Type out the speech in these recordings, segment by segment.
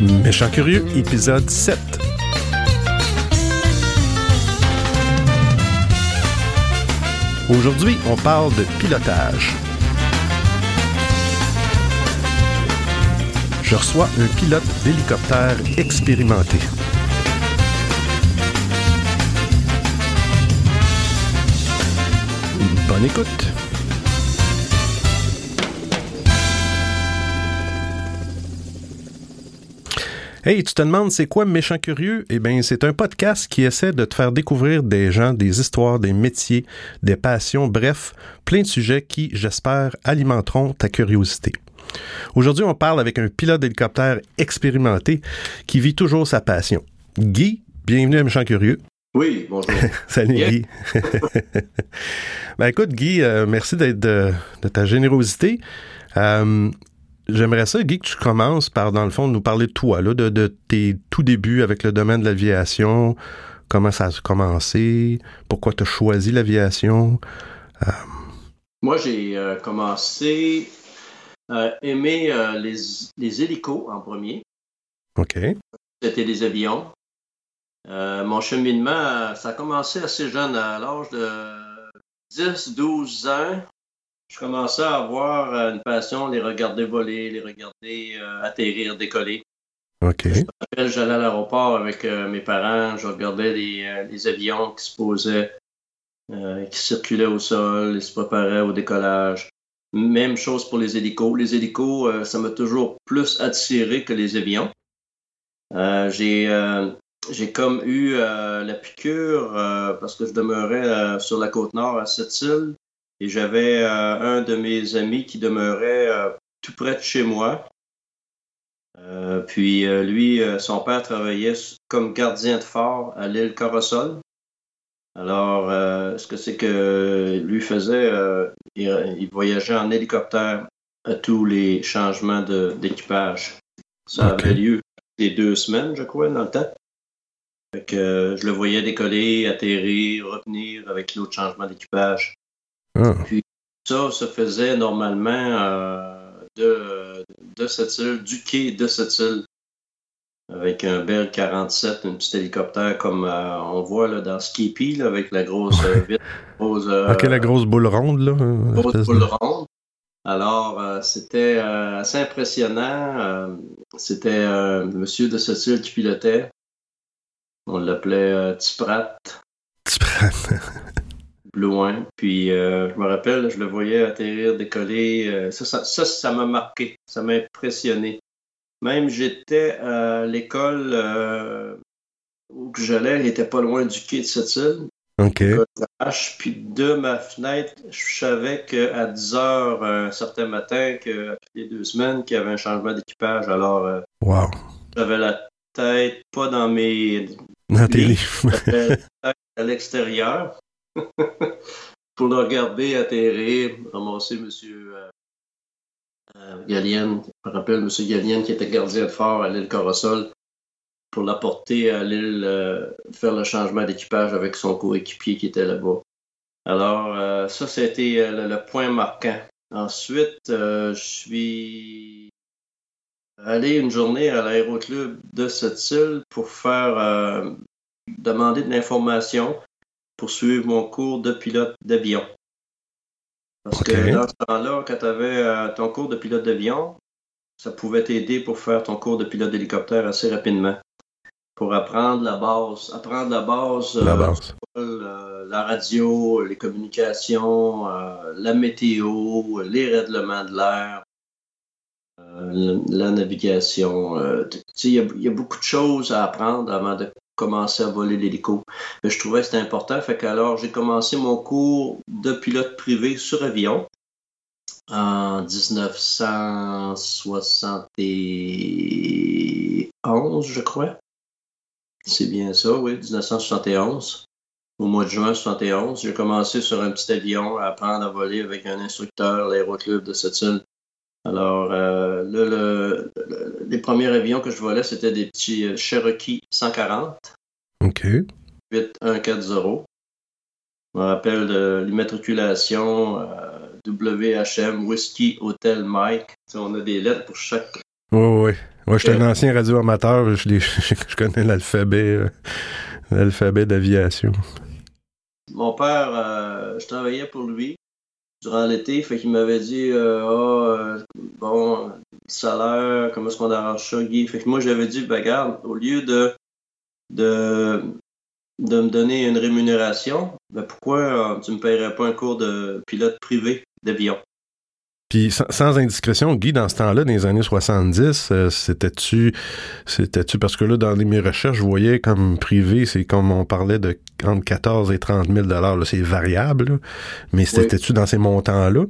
Méchant Curieux, épisode 7. Aujourd'hui, on parle de pilotage. Je reçois un pilote d'hélicoptère expérimenté. Bonne écoute. Hey, tu te demandes c'est quoi Méchant Curieux? Eh bien, c'est un podcast qui essaie de te faire découvrir des gens, des histoires, des métiers, des passions, bref, plein de sujets qui, j'espère, alimenteront ta curiosité. Aujourd'hui, on parle avec un pilote d'hélicoptère expérimenté qui vit toujours sa passion. Guy, bienvenue à Méchant Curieux. Oui, bonjour. Salut Guy. ben écoute, Guy, euh, merci d'être de, de, ta générosité. Euh, J'aimerais ça, Guy, que tu commences par, dans le fond, nous parler de toi, là, de, de tes tout débuts avec le domaine de l'aviation, comment ça a commencé, pourquoi tu as choisi l'aviation? Euh... Moi, j'ai euh, commencé à aimer euh, les, les hélicos en premier. OK. C'était les avions. Euh, mon cheminement, ça a commencé assez jeune, à l'âge de 10-12 ans je commençais à avoir euh, une passion, les regarder voler, les regarder euh, atterrir, décoller. OK. Je me rappelle, j'allais à l'aéroport avec euh, mes parents, je regardais les, euh, les avions qui se posaient, qui circulaient au sol, ils se préparaient au décollage. Même chose pour les hélicos. Les hélicos, ça m'a toujours plus attiré que les avions. J'ai j'ai comme eu la piqûre parce que je demeurais sur la côte nord à Sept-Îles. Et j'avais euh, un de mes amis qui demeurait euh, tout près de chez moi. Euh, puis lui, son père travaillait comme gardien de phare à l'île Corosol. Alors, ce que c'est que lui faisait, il, il, voyageait en hélicoptère à tous les changements d'équipage. Ça okay. avait lieu les deux semaines, je crois, dans le temps. Fait que, je le voyais décoller, atterrir, revenir avec l'autre changement d'équipage. Ah. Puis ça se faisait normalement euh, de, de cette île, du quai de cette île, avec un Bell 47, un petit hélicoptère comme euh, on voit là, dans Skippy, là, avec la grosse euh. Grosse, ok, la grosse boule ronde, là. Grosse boule de... ronde. Alors, euh, c'était assez impressionnant. c'était un monsieur de cette île qui pilotait. On l'appelait Tiprat. Tiprat. loin. Puis euh, je me rappelle, je le voyais atterrir, décoller. Euh, ça, ça, ça, ça m'a marqué, ça m'a impressionné. Même j'étais à l'école euh, où j'allais, elle n'était pas loin du quai de cette île. OK. Puis de ma fenêtre, je savais qu'à 10 heures un certain matin, que les deux semaines, qu'il y avait un changement d'équipage. Alors, wow. j'avais la tête pas dans mes. Dans tes livres. à l'extérieur. pour le regarder atterrir, ramasser M. Euh, euh, Galien, je me rappelle M. Galien qui était gardien de phare à l'île Corosol, pour l'apporter à l'île, euh, faire le changement d'équipage avec son coéquipier qui était là-bas. Alors, euh, ça, c'était le, le, point marquant. Ensuite, je suis allé une journée à l'aéroclub de cette île pour faire demander de l'information pour suivre mon cours de pilote d'avion. Parce okay. que dans ce temps-là, quand tu avais euh, ton cours de pilote d'avion, ça pouvait t'aider pour faire ton cours de pilote d'hélicoptère assez rapidement. Pour apprendre la base. Apprendre la base. La, euh, base. Euh, la radio, les communications, la météo, les règlements de l'air, la navigation. Il y, y, a beaucoup de choses à apprendre avant de commencer à voler l'hélico. Je trouvais que c'était important. Fait qu'alors, j'ai commencé mon cours de pilote privé sur avion en 1971, je crois. C'est bien ça, oui, 1971. Au mois de juin 71, j'ai commencé sur un petit avion à apprendre à voler avec un instructeur, l'aéroclub de cette. Alors, euh, le, le, les premiers avions que je volais, c'était des petits Cherokee 140. OK. 8140. Je me rappelle de l'immatriculation euh, WHM Whiskey Hotel Mike. T'sais, on a des lettres pour chaque Oui, oui. Moi, j'étais un ancien radio-amateur. Je, je, connais l'alphabet, l'alphabet d'aviation. Mon père, je travaillais pour lui durant l'été, fait qu'il m'avait dit Ah, bon, salaire, comment est-ce qu'on arrange ça, Guy? Fait que moi, j'avais dit, ben, regarde, au lieu de, de, de me donner une rémunération, ben, pourquoi tu ne me paierais pas un cours de pilote privé d'avion? Puis sans, indiscrétion, Guy, dans ce temps-là, dans les années 70, euh, c'était-tu c'était-tu parce que là, dans mes recherches, je voyais comme privé, c'est comme on parlait de entre 14 et 30 000 dollars, c'est variable, mais c'était-tu dans ces montants-là?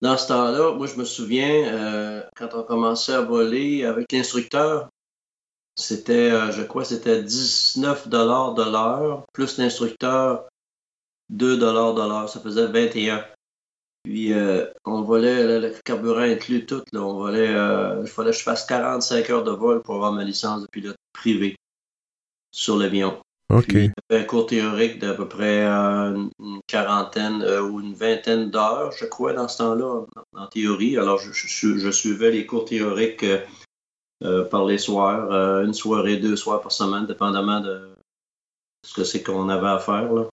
Dans ce temps-là, moi je me souviens, euh, quand on commençait à voler avec l'instructeur, c'était, euh, je crois, c'était 19 dollars de l'heure, plus l'instructeur 2 dollars de l'heure, ça faisait 21. Puis euh, on volait le carburant inclus tout. Là, on volait, euh, il fallait que je fasse 45 heures de vol pour avoir ma licence de pilote privé sur l'avion. OK. Puis, un cours théorique d'à peu près euh, une quarantaine ou une vingtaine d'heures, je crois, dans ce temps-là, en, théorie. Alors, je, je, suivais les cours théoriques par les soirs, une soirée, deux soirs par semaine, dépendamment de ce que c'est qu'on avait à faire. Là.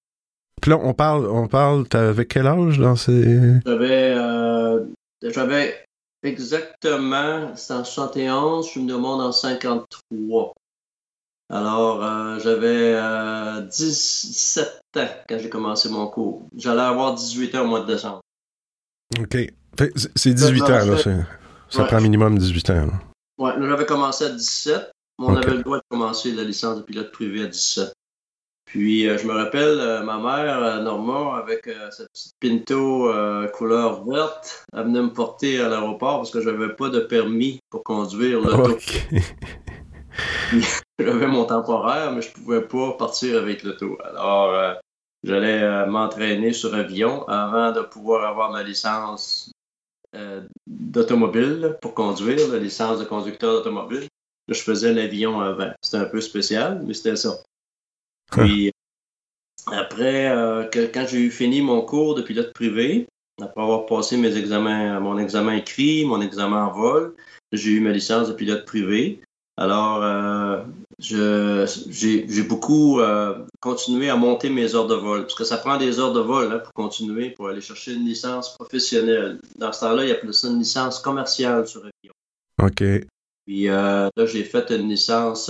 Puis là, on parle, on parle, t'avais quel âge dans ces... J'avais, euh, j'avais exactement, c'était en 71, je suis venu au monde en 53. Alors, euh, j'avais euh, 17 ans quand j'ai commencé mon cours. J'allais avoir 18 ans au mois de décembre. OK. C'est 18 ans, là. Ça prend minimum 18 ans. Là. Ouais, j'avais commencé à 17. Mais on avait le droit de commencer la licence de pilote privé à 17. Puis euh, je me rappelle, euh, ma mère, euh, Norma, avec sa petite Pinto couleur verte, elle venait me porter à l'aéroport parce que je n'avais pas de permis pour conduire l'auto. J'avais mon temporaire, mais je pouvais pas partir avec l'auto. Alors, j'allais m'entraîner sur avion avant de pouvoir avoir ma licence d'automobile pour conduire, la licence de conducteur d'automobile. Je faisais l'avion avant. C'était un peu spécial, mais c'était ça. Puis après, euh, quand j'ai eu fini mon cours de pilote privé, après avoir passé mes examens, mon examen écrit, mon examen en vol, j'ai eu ma licence de pilote privé. Alors, euh, j'ai beaucoup euh, continué à monter mes heures de vol, parce que ça prend des heures de vol hein, pour continuer, pour aller chercher une licence professionnelle. Dans ce temps-là, il y a plus une licence commerciale sur avion. OK. Puis là, j'ai fait une licence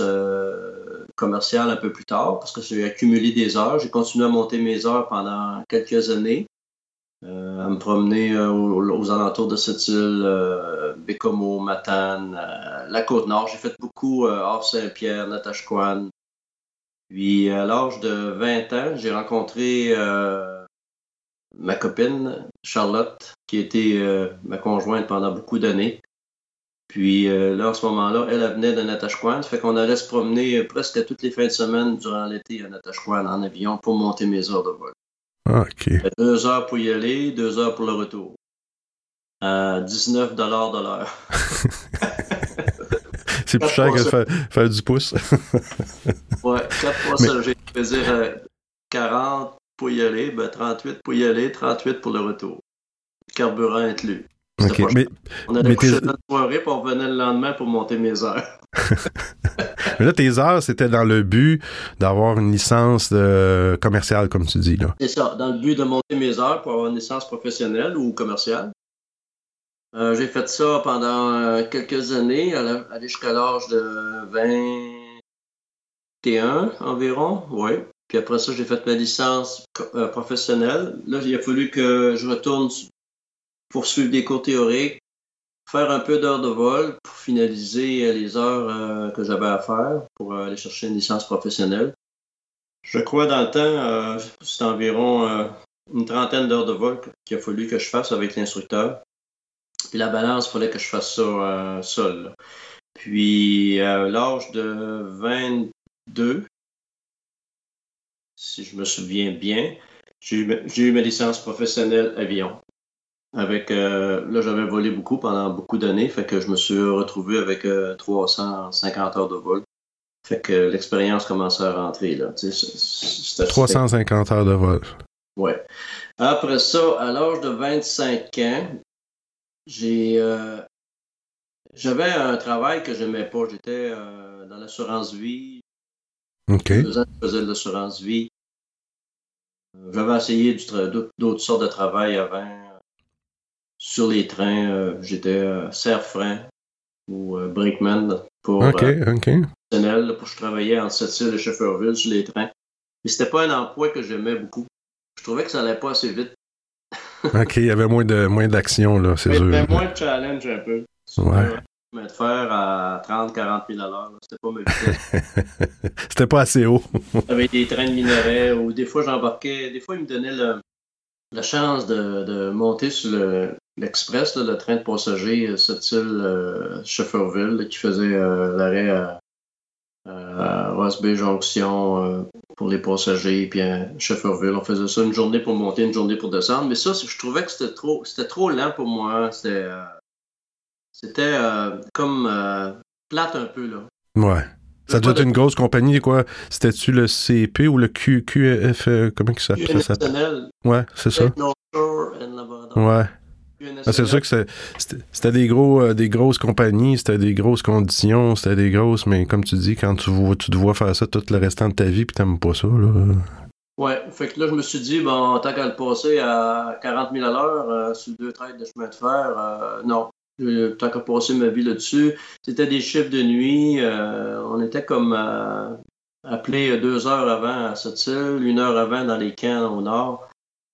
commercial un peu plus tard parce que j'ai accumulé des heures. J'ai continué à monter mes heures pendant quelques années, euh, à me promener euh, aux, alentours de cette île, euh, Bécomo, Matane, la Côte-Nord. J'ai fait beaucoup hors Saint-Pierre, Natashquan. Puis à l'âge de 20 ans, j'ai rencontré ma copine Charlotte, qui était ma conjointe pendant beaucoup d'années. Puis euh, là, en ce moment-là, elle, venait de Natashquan. Ça fait qu'on allait se promener presque toutes les fins de semaine durant l'été à Natashquan en avion pour monter mes heures de vol. Ah, OK. Deux heures pour y aller, deux heures pour le retour. À 19 de l'heure. C'est plus cher que faire, faire, du pouce. ouais, quatre fois ça, j'ai faisais 40 pour y aller, ben 38 pour y aller, 38 pour le retour. Carburant inclus on allait coucher notre soirée, puis on revenait le lendemain pour monter mes heures. mais là, tes heures, c'était dans le but d'avoir une licence de... commerciale, comme tu dis. C'est ça, dans le but de monter mes heures pour avoir une licence professionnelle ou commerciale. Euh, j'ai fait ça pendant euh, quelques années, aller jusqu'à l'âge de 21 environ, oui. Puis après ça, j'ai fait ma licence euh, professionnelle. Là, il a fallu que je retourne poursuivre des cours théoriques, faire un peu d'heures de vol pour finaliser euh, les heures euh, que j'avais à faire pour euh, aller chercher une licence professionnelle. Je crois dans le temps, c'est environ une trentaine d'heures de vol qu'il a fallu que je fasse avec l'instructeur. Puis la balance, il fallait que je fasse ça seul. Puis à l'âge de 22, si je me souviens bien, j'ai eu ma licence professionnelle avion. Avec euh, là, j'avais volé beaucoup pendant beaucoup d'années, fait que je me suis retrouvé avec 350 euh, heures de vol. Fait que l'expérience commençait à rentrer là. 350 heures de vol. Ouais. Après ça, à l'âge de 25 ans, j'ai euh, j'avais un travail que j'aimais pas. J'étais dans l'assurance vie. OK. Deux ans, je faisais de l'assurance vie. J'avais essayé d'autres sortes de travail avant. Sur les trains, j'étais serre-frein ou brakeman pour OK, OK. Pour que je travaillais en Sept-Îles et Chauffeurville sur les trains. Mais c'était pas un emploi que j'aimais beaucoup. Je trouvais que ça allait pas assez vite. OK, il y avait moins de moins d'action, là, c'est sûr. Il y avait moins de challenge un peu. Ouais. De faire à 30, 40 000 à l'heure. C'était pas ma vitesse. C'était pas assez haut. Avec des trains de minerais ou des fois j'embarquais. Des fois, ils me donnaient la chance de, de monter sur l'Express, le, train de passagers cette île euh, Chauffeurville qui faisait euh, l'arrêt à, à Ross Bay Junction euh, pour les passagers, puis à Chauffeurville. On faisait ça une journée pour monter, une journée pour descendre. Mais ça, je trouvais que c'était trop, c'était trop lent pour moi. C'était, c'était comme plate un peu, là. Ouais. Ça doit être une grosse compagnie, quoi. C'était-tu le CP ou le QF, euh, comment ça s'appelle? Ouais, c'est ça. Ouais. Ah, c'est sûr que c'était des gros euh, des grosses compagnies, c'était des grosses conditions, c'était des grosses, mais comme tu dis, quand tu, tu te vois faire ça tout le restant de ta vie puis t'aimes pas ça, là. Ouais, fait que là, je me suis dit, bon, tant qu'à le passer à 40 000 à l'heure euh, sur deux traites de chemin de fer, non, euh, tant qu'à passer ma vie là-dessus. C'était des chiffres de nuit. Euh, on était comme euh, appelé deux heures avant à cette île, une heure avant dans les camps au nord.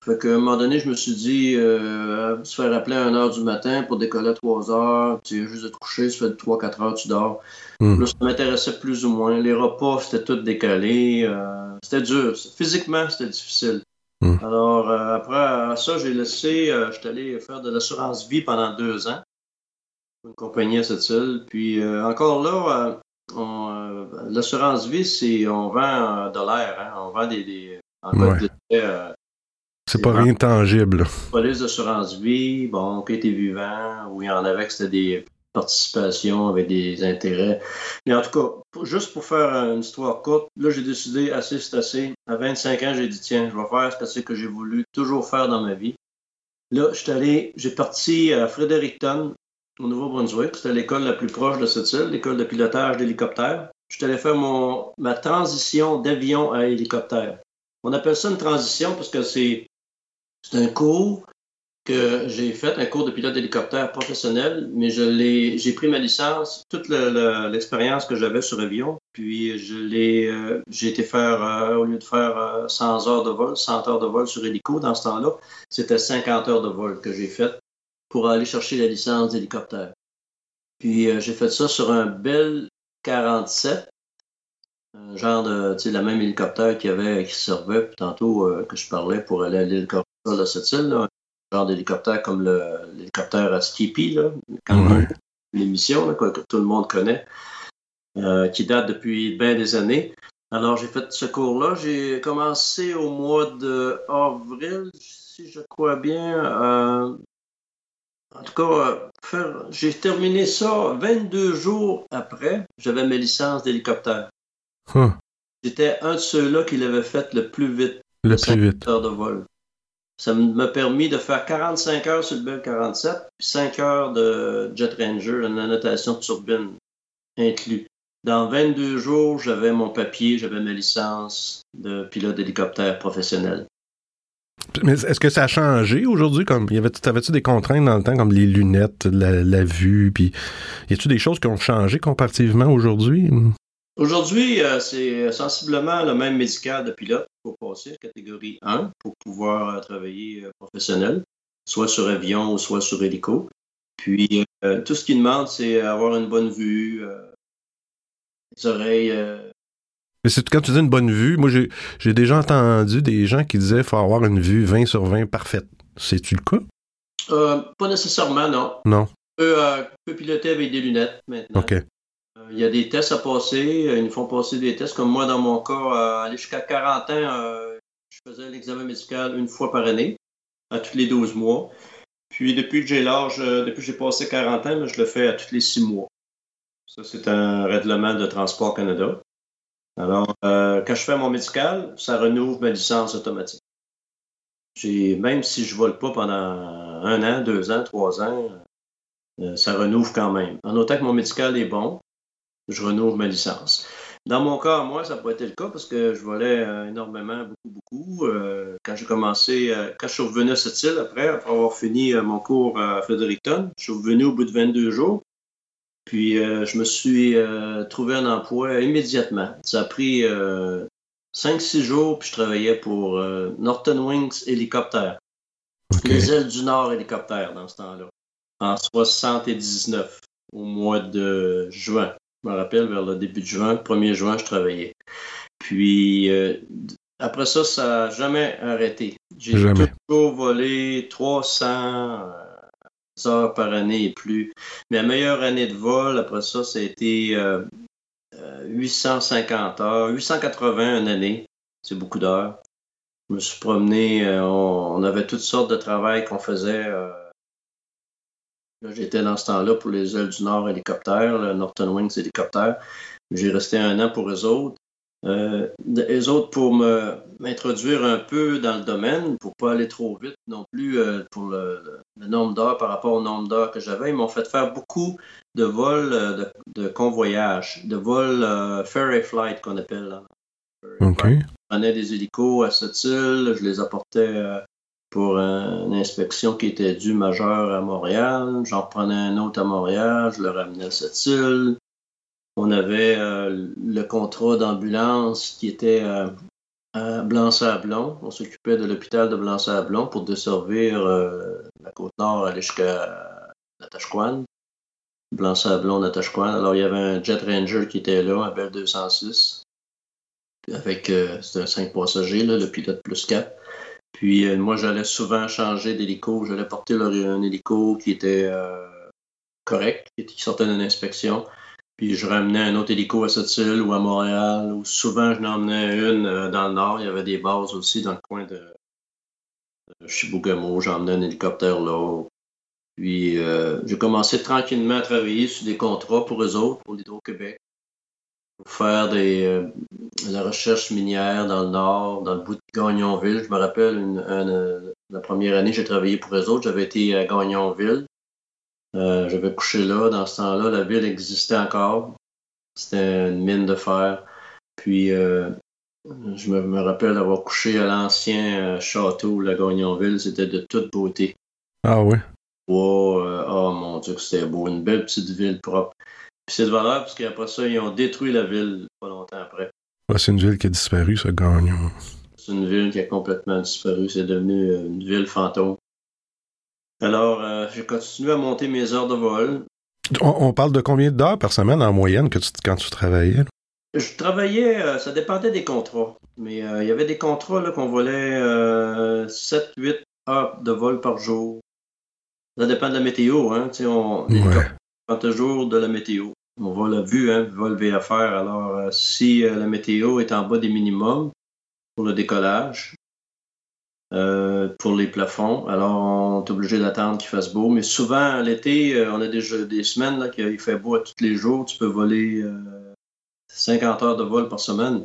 Fait qu'à un moment donné, je me suis dit, se faire appeler à 1 heure du matin pour décoller à 3 heures, tu es juste de te coucher, ça fait 3-4 heures, tu dors. Hmm. Là, ça m'intéressait plus ou moins. Les repas, c'était tout décalé. c'était dur. Physiquement, c'était difficile. Hmm. Alors, après ça, j'ai laissé, je suis allé faire de l'assurance vie pendant deux ans une compagnie à cette île. Puis euh, encore là, euh, euh, l'assurance vie, c'est on vend de l'air, hein. on vend des, des c'est pas rien de tangible. Police d'assurance vie, bon, qui était vivant, où il y en avait que c'était des participations avec des intérêts. Mais en tout cas, juste pour faire une histoire courte, là, j'ai décidé, assez, c'est assez. À 25 ans, j'ai dit, tiens, je vais faire ce que j'ai voulu toujours faire dans ma vie. Là, je suis allé, j'ai parti à Fredericton, au Nouveau-Brunswick. C'était l'école la plus proche de cette île, l'école de pilotage d'hélicoptère. Je suis allé faire mon, ma transition d'avion à hélicoptère. On appelle ça une transition parce que c'est un cours que j'ai fait, un cours de pilote d'hélicoptère professionnel, mais j'ai pris ma licence, toute l'expérience que j'avais sur avion, puis je l'ai, euh, j'ai été faire, euh, au lieu de faire 100 euh, heures de vol, 100 heures de vol sur hélico dans ce temps-là, c'était 50 heures de vol que j'ai fait pour aller chercher la licence d'hélicoptère. Puis euh, j'ai fait ça sur un Bell 47, un genre de, tu sais, la même hélicoptère qui avait, qui servait tantôt euh, que je parlais pour aller à l'hélicoptère de cette île, un genre d'hélicoptère comme l'hélicoptère à Skippy, là, l'émission que tout le monde connaît, euh, qui date depuis bien des années. Alors j'ai fait ce cours-là. J'ai commencé au mois d'avril, si je crois bien, en tout cas, euh, j'ai terminé ça 22 jours après, j'avais mes licences d'hélicoptère. J'étais un de ceux-là qui l'avait fait le plus vite. Le plus vite. heures de vol. Ça m'a permis de faire 45 heures sur le Bell 47, puis 5 heures de Jet Ranger, la notation de turbine inclus. Dans 22 jours, j'avais mon papier, j'avais ma licence de pilote d'hélicoptère professionnel. Mais est-ce que ça a changé aujourd'hui? Comme, y avait, tu des contraintes dans le temps, comme les lunettes, la, vue, puis y a-tu des choses qui ont changé comparativement aujourd'hui? Aujourd'hui, euh, c'est sensiblement le même médical de pilote pour passer catégorie 1 pour pouvoir euh, travailler euh, professionnel, soit sur avion ou soit sur hélico. Puis tout ce qu'il demande, c'est avoir une bonne vue, les oreilles mais c'est quand tu dis une bonne vue, moi j'ai déjà entendu des gens qui disaient qu'il faut avoir une vue 20 sur 20 parfaite. C'est-tu le cas? Euh, pas nécessairement, non. Non. Euh, on peut, piloter avec des lunettes maintenant. OK. Euh, il y a des tests à passer. Ils nous font passer des tests. Comme moi, dans mon cas, aller jusqu'à 40 ans, je faisais l'examen médical une fois par année, à tous les 12 mois. Puis depuis que j'ai l'âge, depuis que j'ai passé 40 ans, je le fais à tous les 6 mois. Ça, c'est un règlement de Transport Canada. Alors, euh, quand je fais mon médical, ça renouvelle ma licence automatique. Même si je ne vole pas pendant un an, deux ans, trois ans, ça renouvelle quand même. En autant que mon médical est bon, je renouvelle ma licence. Dans mon cas, moi, ça n'a pas été le cas parce que je volais euh, énormément, beaucoup, beaucoup. Euh, quand j'ai commencé, euh, quand je suis revenu à cette île, après, après avoir fini mon cours à Fredericton, je suis revenu au bout de 22 jours. Puis je me suis trouvé un emploi immédiatement. Ça a pris 5-6 jours, puis je travaillais pour Norton Wings Hélicoptère. Les ailes du Nord Hélicoptère dans ce temps-là. En 79, au mois de juin. Je me rappelle, vers le début de juin, 1er juin, je travaillais. Puis, euh, après ça, ça n'a jamais arrêté. J'ai toujours volé 300 euh, heures par année et plus. Ma meilleure année de vol, après ça, ça a été 850 euh, heures, 880 une année. C'est beaucoup d'heures. Je me suis promené, on, avait toutes sortes de travail qu'on faisait. J'étais dans ce temps-là pour les ailes du Nord hélicoptère, le Norton Wings hélicoptère. J'ai resté un an pour eux autres. Euh, eux autres, pour m'introduire un peu dans le domaine, pour pas aller trop vite non plus euh, pour le, nombre d'heures par rapport au nombre d'heures que j'avais, ils m'ont fait faire beaucoup de vols euh, de, convoyage, de vols euh, ferry flight qu'on appelle. Là. OK. Je prenais des hélicos à cette île, je les apportais pour une inspection qui était due majeure à Montréal. J'en prenais un autre à Montréal, je le ramenais à cette île. On avait euh, le contrat d'ambulance qui était euh, à Blanc-Sablon. On s'occupait de l'hôpital de Blanc-Sablon pour desservir euh, la côte nord aller jusqu'à Natashquan. Blanc-Sablon, Natashquan. Alors, il y avait un Jet Ranger qui était là, un Bell 206. Avec, 5 passagers, le pilote plus 4. Puis moi, j'allais souvent changer d'hélico. J'allais porter un hélico qui était correct, qui sortait d'une inspection. Puis je ramenais un autre hélico à cette île ou à Montréal. Ou souvent, je emmenais une euh, dans le nord. Il y avait des bases aussi dans le coin de, Chibougamau. J'emmenais un hélicoptère là. Puis j'ai commencé tranquillement à travailler sur des contrats pour eux autres, pour l'Hydro-Québec pour faire des, euh, de la recherche minière dans le nord, dans le bout de Gagnonville. Je me rappelle, une, la première année, j'ai travaillé pour eux autres. J'avais été à Gagnonville. Euh, j'avais couché là. Dans ce temps-là, la ville existait encore. C'était une mine de fer. Puis, euh, je me, rappelle d'avoir couché à l'ancien château, la Gagnonville. C'était de toute beauté. Ah oui? Oh, oh mon Dieu, c'était beau. Une belle petite ville propre. Puis c'est de valeur parce qu'après ça, ils ont détruit la ville pas longtemps après. c'est une ville qui a disparu, ça, Gagnon. C'est une ville qui a complètement disparu. C'est devenu euh, une ville fantôme. Alors, euh, j'ai continué à monter mes heures de vol. On, parle de combien d'heures par semaine en moyenne que tu, quand tu travaillais? Je travaillais, euh, ça dépendait des contrats. Mais il y avait des contrats qu'on volait 7-8 heures de vol par jour. Ça dépend de la météo. Hein? On, ouais. toujours de la météo. On va la vue, hein, vol VFR. Alors, euh, si euh, la météo est en bas des minimums pour le décollage, euh, pour les plafonds, alors on est obligé d'attendre qu'il fasse beau. Mais souvent, l'été, on a déjà des semaines là, qu'il fait beau tous les jours. Tu peux voler 50 heures de vol par semaine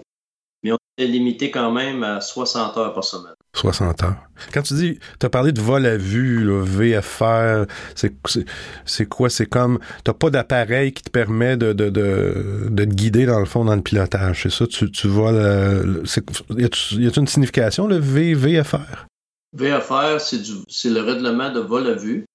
limité quand même à 60 heures par semaine. 60 heures. Quand tu dis, tu as parlé de vol à vue, VFR, c'est quoi? C'est comme, t'as pas d'appareil qui te permet de, de, de, de, te guider dans le fond dans le pilotage. C'est ça? Tu, tu vois, y a-t-il une signification, le v, VFR? VFR, c'est le règlement de vol à vue.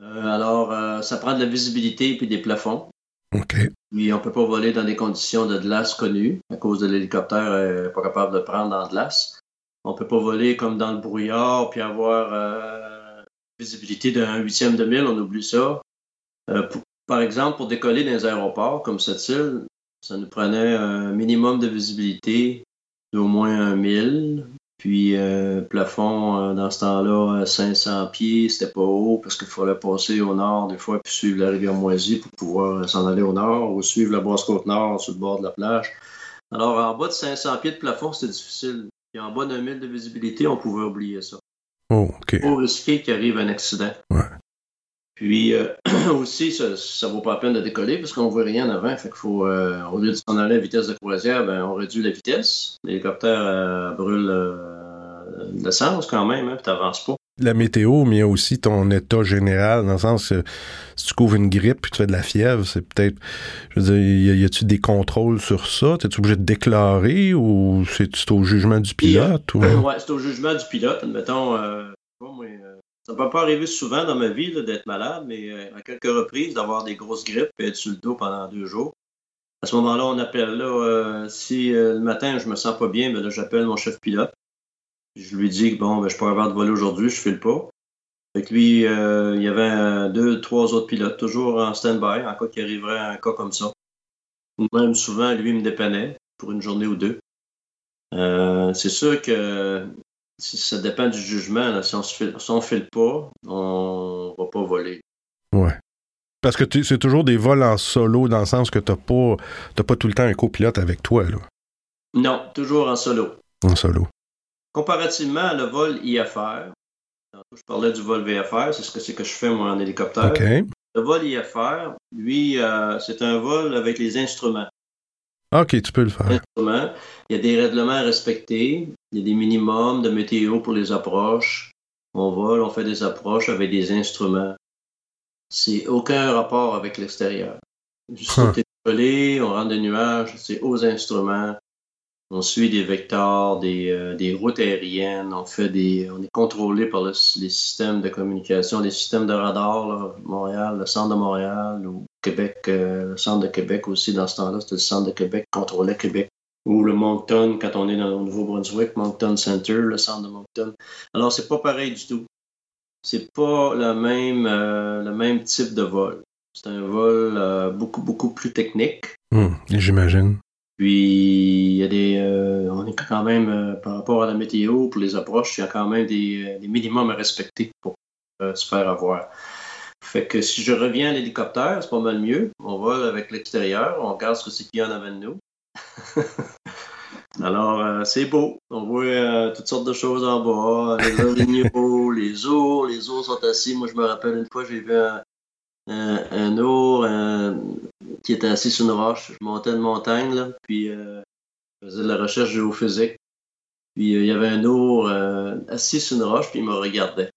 Euh, alors, euh, ça prend de la visibilité puis des plafonds. OK. Puis on ne peut pas voler dans des conditions de glace connues à cause de l'hélicoptère pas capable de prendre de glace. On peut pas voler comme dans le brouillard puis avoir euh, visibilité d'un huitième de mille, on oublie ça. Euh, par exemple, pour décoller dans les aéroports comme cette île, ça nous prenait un minimum de visibilité d'au moins un mille. Puis euh, plafond, euh, dans ce temps-là, 500 pieds, c'était pas haut parce qu'il fallait passer au nord des fois puis suivre la rivière Moisy pour pouvoir euh, s'en aller au nord ou suivre la Basse-Côte-Nord sur le bord de la plage. Alors en bas de 500 pieds de plafond, c'était difficile. Puis en bas d'un mille de visibilité, on pouvait oublier ça. Oh, OK. Pour risquer qu'il arrive un accident. Ouais. Puis aussi, ça, ne vaut pas la peine de décoller parce qu'on voit rien avant. Fait qu'il faut, au lieu de s'en aller à vitesse de croisière, ben, on réduit la vitesse. L'hélicoptère brûle l'essence quand même, hein, puis t'avances pas. La météo, mais il y a aussi ton état général, dans le sens que si tu couvres une grippe et tu fais de la fièvre, c'est peut-être. Je veux dire, y a-tu des contrôles sur ça? T'es-tu obligé de déclarer ou c'est au jugement du pilote? ou... Ouais, c'est au jugement du pilote. Admettons, euh, euh ça ne peut pas arriver souvent dans ma vie d'être malade, mais euh, à quelques reprises, d'avoir des grosses grippes et être sur le dos pendant deux jours. À ce moment-là, on appelle là, euh, si le matin je me sens pas bien, ben j'appelle mon chef pilote. Je lui dis que bon, ben, je peux avoir de voler aujourd'hui, je file pas. Avec lui, euh, il y avait deux, trois autres pilotes, toujours en stand-by, en cas qu'il arriverait un cas comme ça. Même souvent, lui me dépannait pour une journée ou deux. Euh, c'est sûr que ça dépend du jugement. Si on ne file, pas, on va pas voler. Ouais. Parce que c'est toujours des vols en solo, dans le sens que tu n'as pas, pas tout le temps un copilote avec toi. Là. Non, toujours en solo. En solo. Comparativement à le vol IFR, je parlais du vol VFR, c'est ce que c'est que je fais moi en hélicoptère. Le vol IFR, lui, euh, c'est un vol avec les instruments. OK, tu peux le faire. Il y a des règlements à respecter. Il y a des minimums de météo pour les approches. On vole, on fait des approches avec des instruments. C'est aucun rapport avec l'extérieur. Juste huh. on rentre des nuages, c'est aux instruments. On suit des vecteurs, des, euh, des, routes aériennes, on fait des, on est contrôlé par les systèmes de communication, les systèmes de radar, Montréal, le centre de Montréal, ou Québec, euh, le centre de Québec aussi, dans ce temps-là, c'était le centre de Québec, contrôlait Québec. Ou le Moncton, quand on est dans le Nouveau-Brunswick, Moncton Center, le centre de Moncton. Alors, c'est pas pareil du tout. C'est pas le même, euh, le même type de vol. C'est un vol beaucoup, beaucoup plus technique. Hum, j'imagine. Puis, il y a des, euh, on est quand même, euh, par rapport à la météo, pour les approches, il y a quand même des, euh, des minimums à respecter pour se faire avoir. Fait que si je reviens à l'hélicoptère, c'est pas mal mieux. On vole avec l'extérieur, on regarde ce que c'est qu'il y en avant de nous. Alors, c'est beau. On voit toutes sortes de choses en bas, les orignaux, les ours. Les ours sont assis. Moi, je me rappelle une fois, j'ai vu un, un, un ours qui était assis sur une roche. Je montais une montagne, là, puis euh, je faisais de la recherche géophysique. Puis euh, il y avait un ours euh, assis sur une roche, puis il me regardait.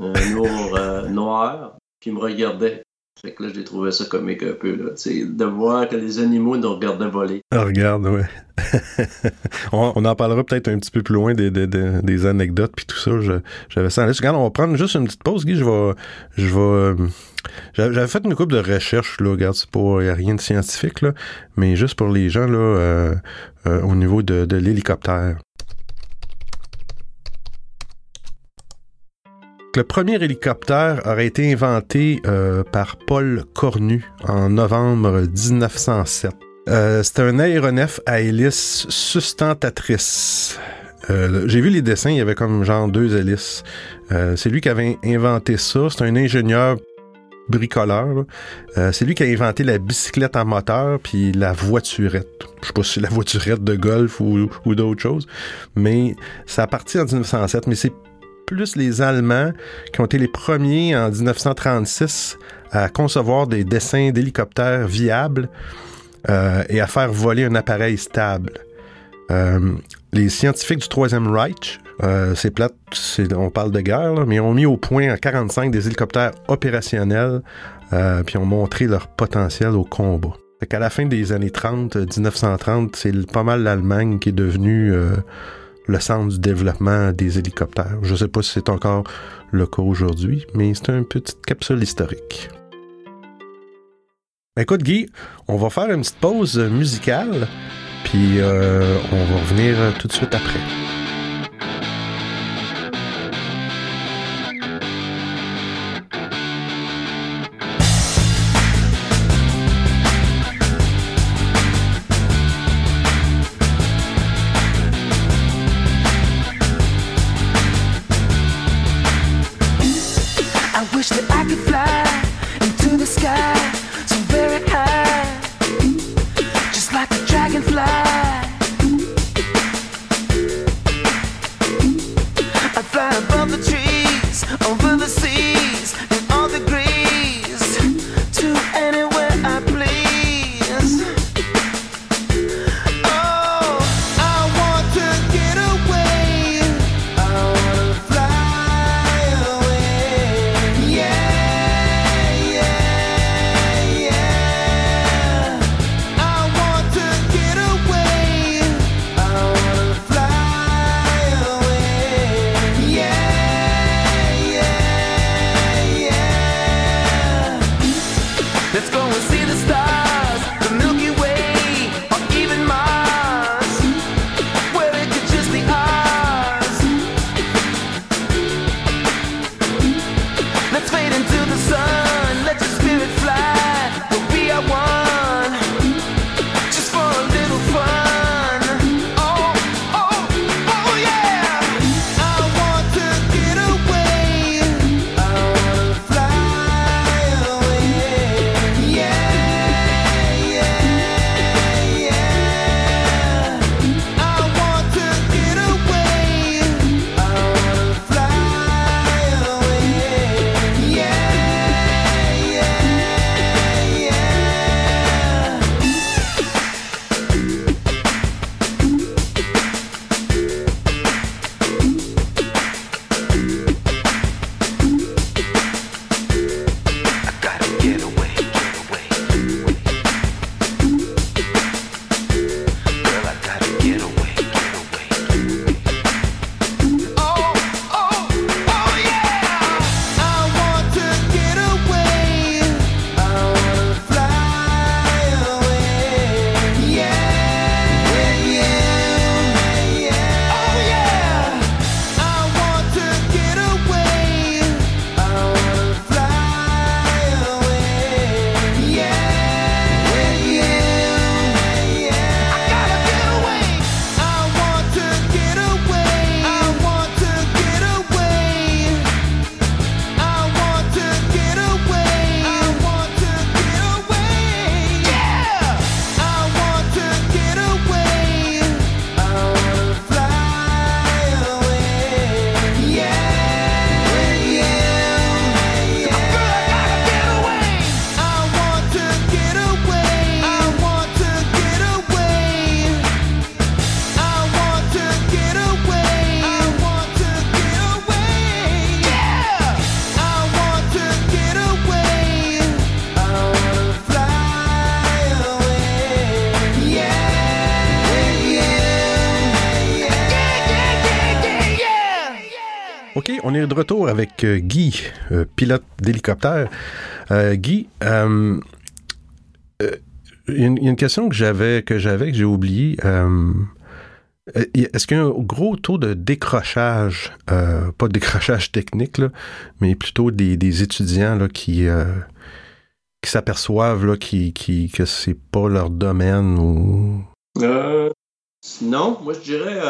Un ours noir, puis il me regardait. Fait que là, j'ai trouvé ça comique un peu, là. de voir que les animaux nous regardaient voler. Ah, regarde, ouais. on, en parlera peut-être un petit peu plus loin des, des, des, anecdotes puis tout ça. J'avais ça en Regarde, on va prendre juste une petite pause, Guy. Je. Je vais j'avais fait une coupe de recherche, là, regarde, c'est pas, y a rien de scientifique, là, mais juste pour les gens, là, euh, euh, au niveau de, l'hélicoptère. Le premier hélicoptère aurait été inventé euh, par Paul Cornu en novembre 1907. Euh, C'était un aéronef à hélice sustentatrice. J'ai vu les dessins, il y avait comme genre deux hélices. C'est lui qui avait inventé ça. C'est un ingénieur bricoleur. Euh, c'est lui qui a inventé la bicyclette en moteur puis la voiturette. Je sais pas si c'est la voiturette de golf ou, ou d'autres choses, mais ça a parti en 1907. Mais c'est plus les Allemands qui ont été les premiers en 1936 à concevoir des dessins d'hélicoptères viables euh, et à faire voler un appareil stable. Euh, les scientifiques du Troisième Reich, euh, c'est plate, on parle de guerre, mais ils ont mis au point en 45 des hélicoptères opérationnels, puis ont montré leur potentiel au combat. Fait la fin des années 30, 1930, c'est pas mal l'Allemagne qui est devenue le centre du développement des hélicoptères. Je ne sais pas si c'est encore le cas aujourd'hui, mais c'est une petite capsule historique. Écoute Guy, on va faire une petite pause musicale, puis euh, on va revenir tout de suite après. De retour avec euh, Guy, euh, pilote d'hélicoptère. Euh, Guy, il y, a une question que j'avais, que j'avais, que j'ai oublié. Est-ce qu'il y a un gros taux de décrochage, pas de décrochage technique, mais plutôt des, étudiants là, qui, qui s'aperçoivent là, qui, qui, que c'est pas leur domaine ou? non, moi je dirais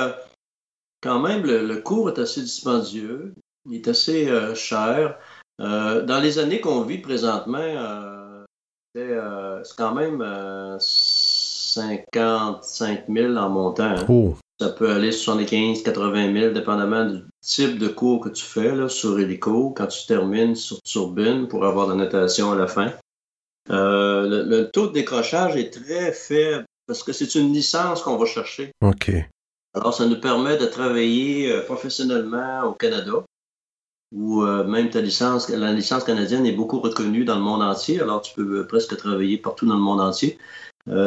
quand même, le, cours est assez dispendieux, il est assez euh, cher. Euh, dans les années qu'on vit présentement, euh, c'est quand même 55 000 en montant. Hein. Oh. Ça peut aller 75, 80 000, dépendamment du type de cours que tu fais là, sur hélico, quand tu termines sur turbine pour avoir la notation à la fin. le, le, taux de décrochage est très faible parce que c'est une licence qu'on va chercher. OK. Alors, ça nous permet de travailler euh, professionnellement au Canada, où euh, même ta licence, la licence canadienne est beaucoup reconnue dans le monde entier. Alors, tu peux euh, presque travailler partout dans le monde entier.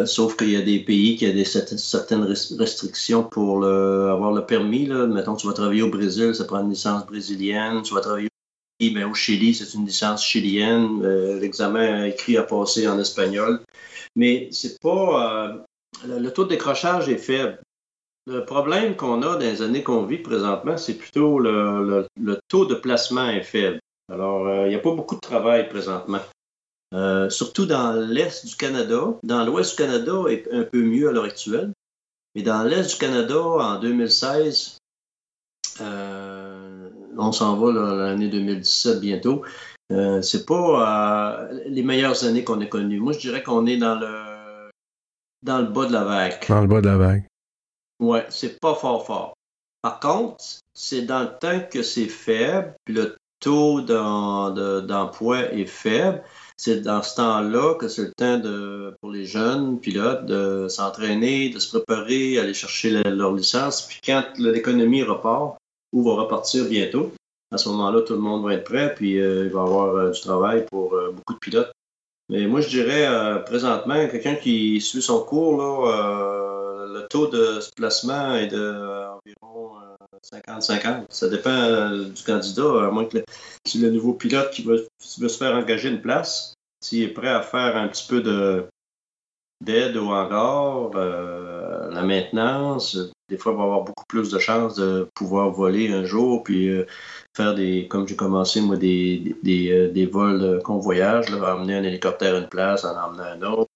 sauf qu'il y a des pays qui ont des, certaines restrictions pour avoir le permis. Là. Mettons, tu vas travailler au Brésil, ça prend une licence brésilienne. Tu vas travailler au Chili, Chili, c'est une licence chilienne. L'examen écrit à passer en espagnol. Mais c'est pas. le taux de décrochage est faible. Le problème qu'on a dans les années qu'on vit présentement, c'est plutôt le, taux de placement est faible. Alors, euh, il n'y a pas beaucoup de travail présentement. Euh, surtout dans l'Est du Canada. Dans l'Ouest du Canada est un peu mieux à l'heure actuelle. Mais dans l'Est du Canada, en 2016, euh, on s'en va l'année 2017 bientôt. c'est pas les meilleures années qu'on ait connues. Moi, je dirais qu'on est dans le dans le bas de la vague. Dans le bas de la vague. Ouais, c'est pas fort fort. Par contre, c'est dans le temps que c'est faible, puis le taux d'emploi est faible. C'est dans ce temps-là que c'est le temps pour les jeunes pilotes de s'entraîner, de se préparer, aller chercher leur licence. Puis quand l'économie repart, ou va repartir bientôt, à ce moment-là, tout le monde va être prêt, puis euh, il va y avoir euh, du travail pour euh, beaucoup de pilotes. Mais moi, je dirais présentement, quelqu'un qui suit son cours, là, le taux de placement est de euh, environ 50-50. Euh, Ça dépend euh, du candidat, à moins que si le nouveau pilote qui veut, se faire engager une place, s'il est prêt à faire un petit peu de d'aide au hangar, la maintenance, des fois, il va avoir beaucoup plus de chances de pouvoir voler un jour, puis faire des, comme j'ai commencé, moi, des, des, des vols de convoyage, là, emmener un hélicoptère à une place, en emmener un autre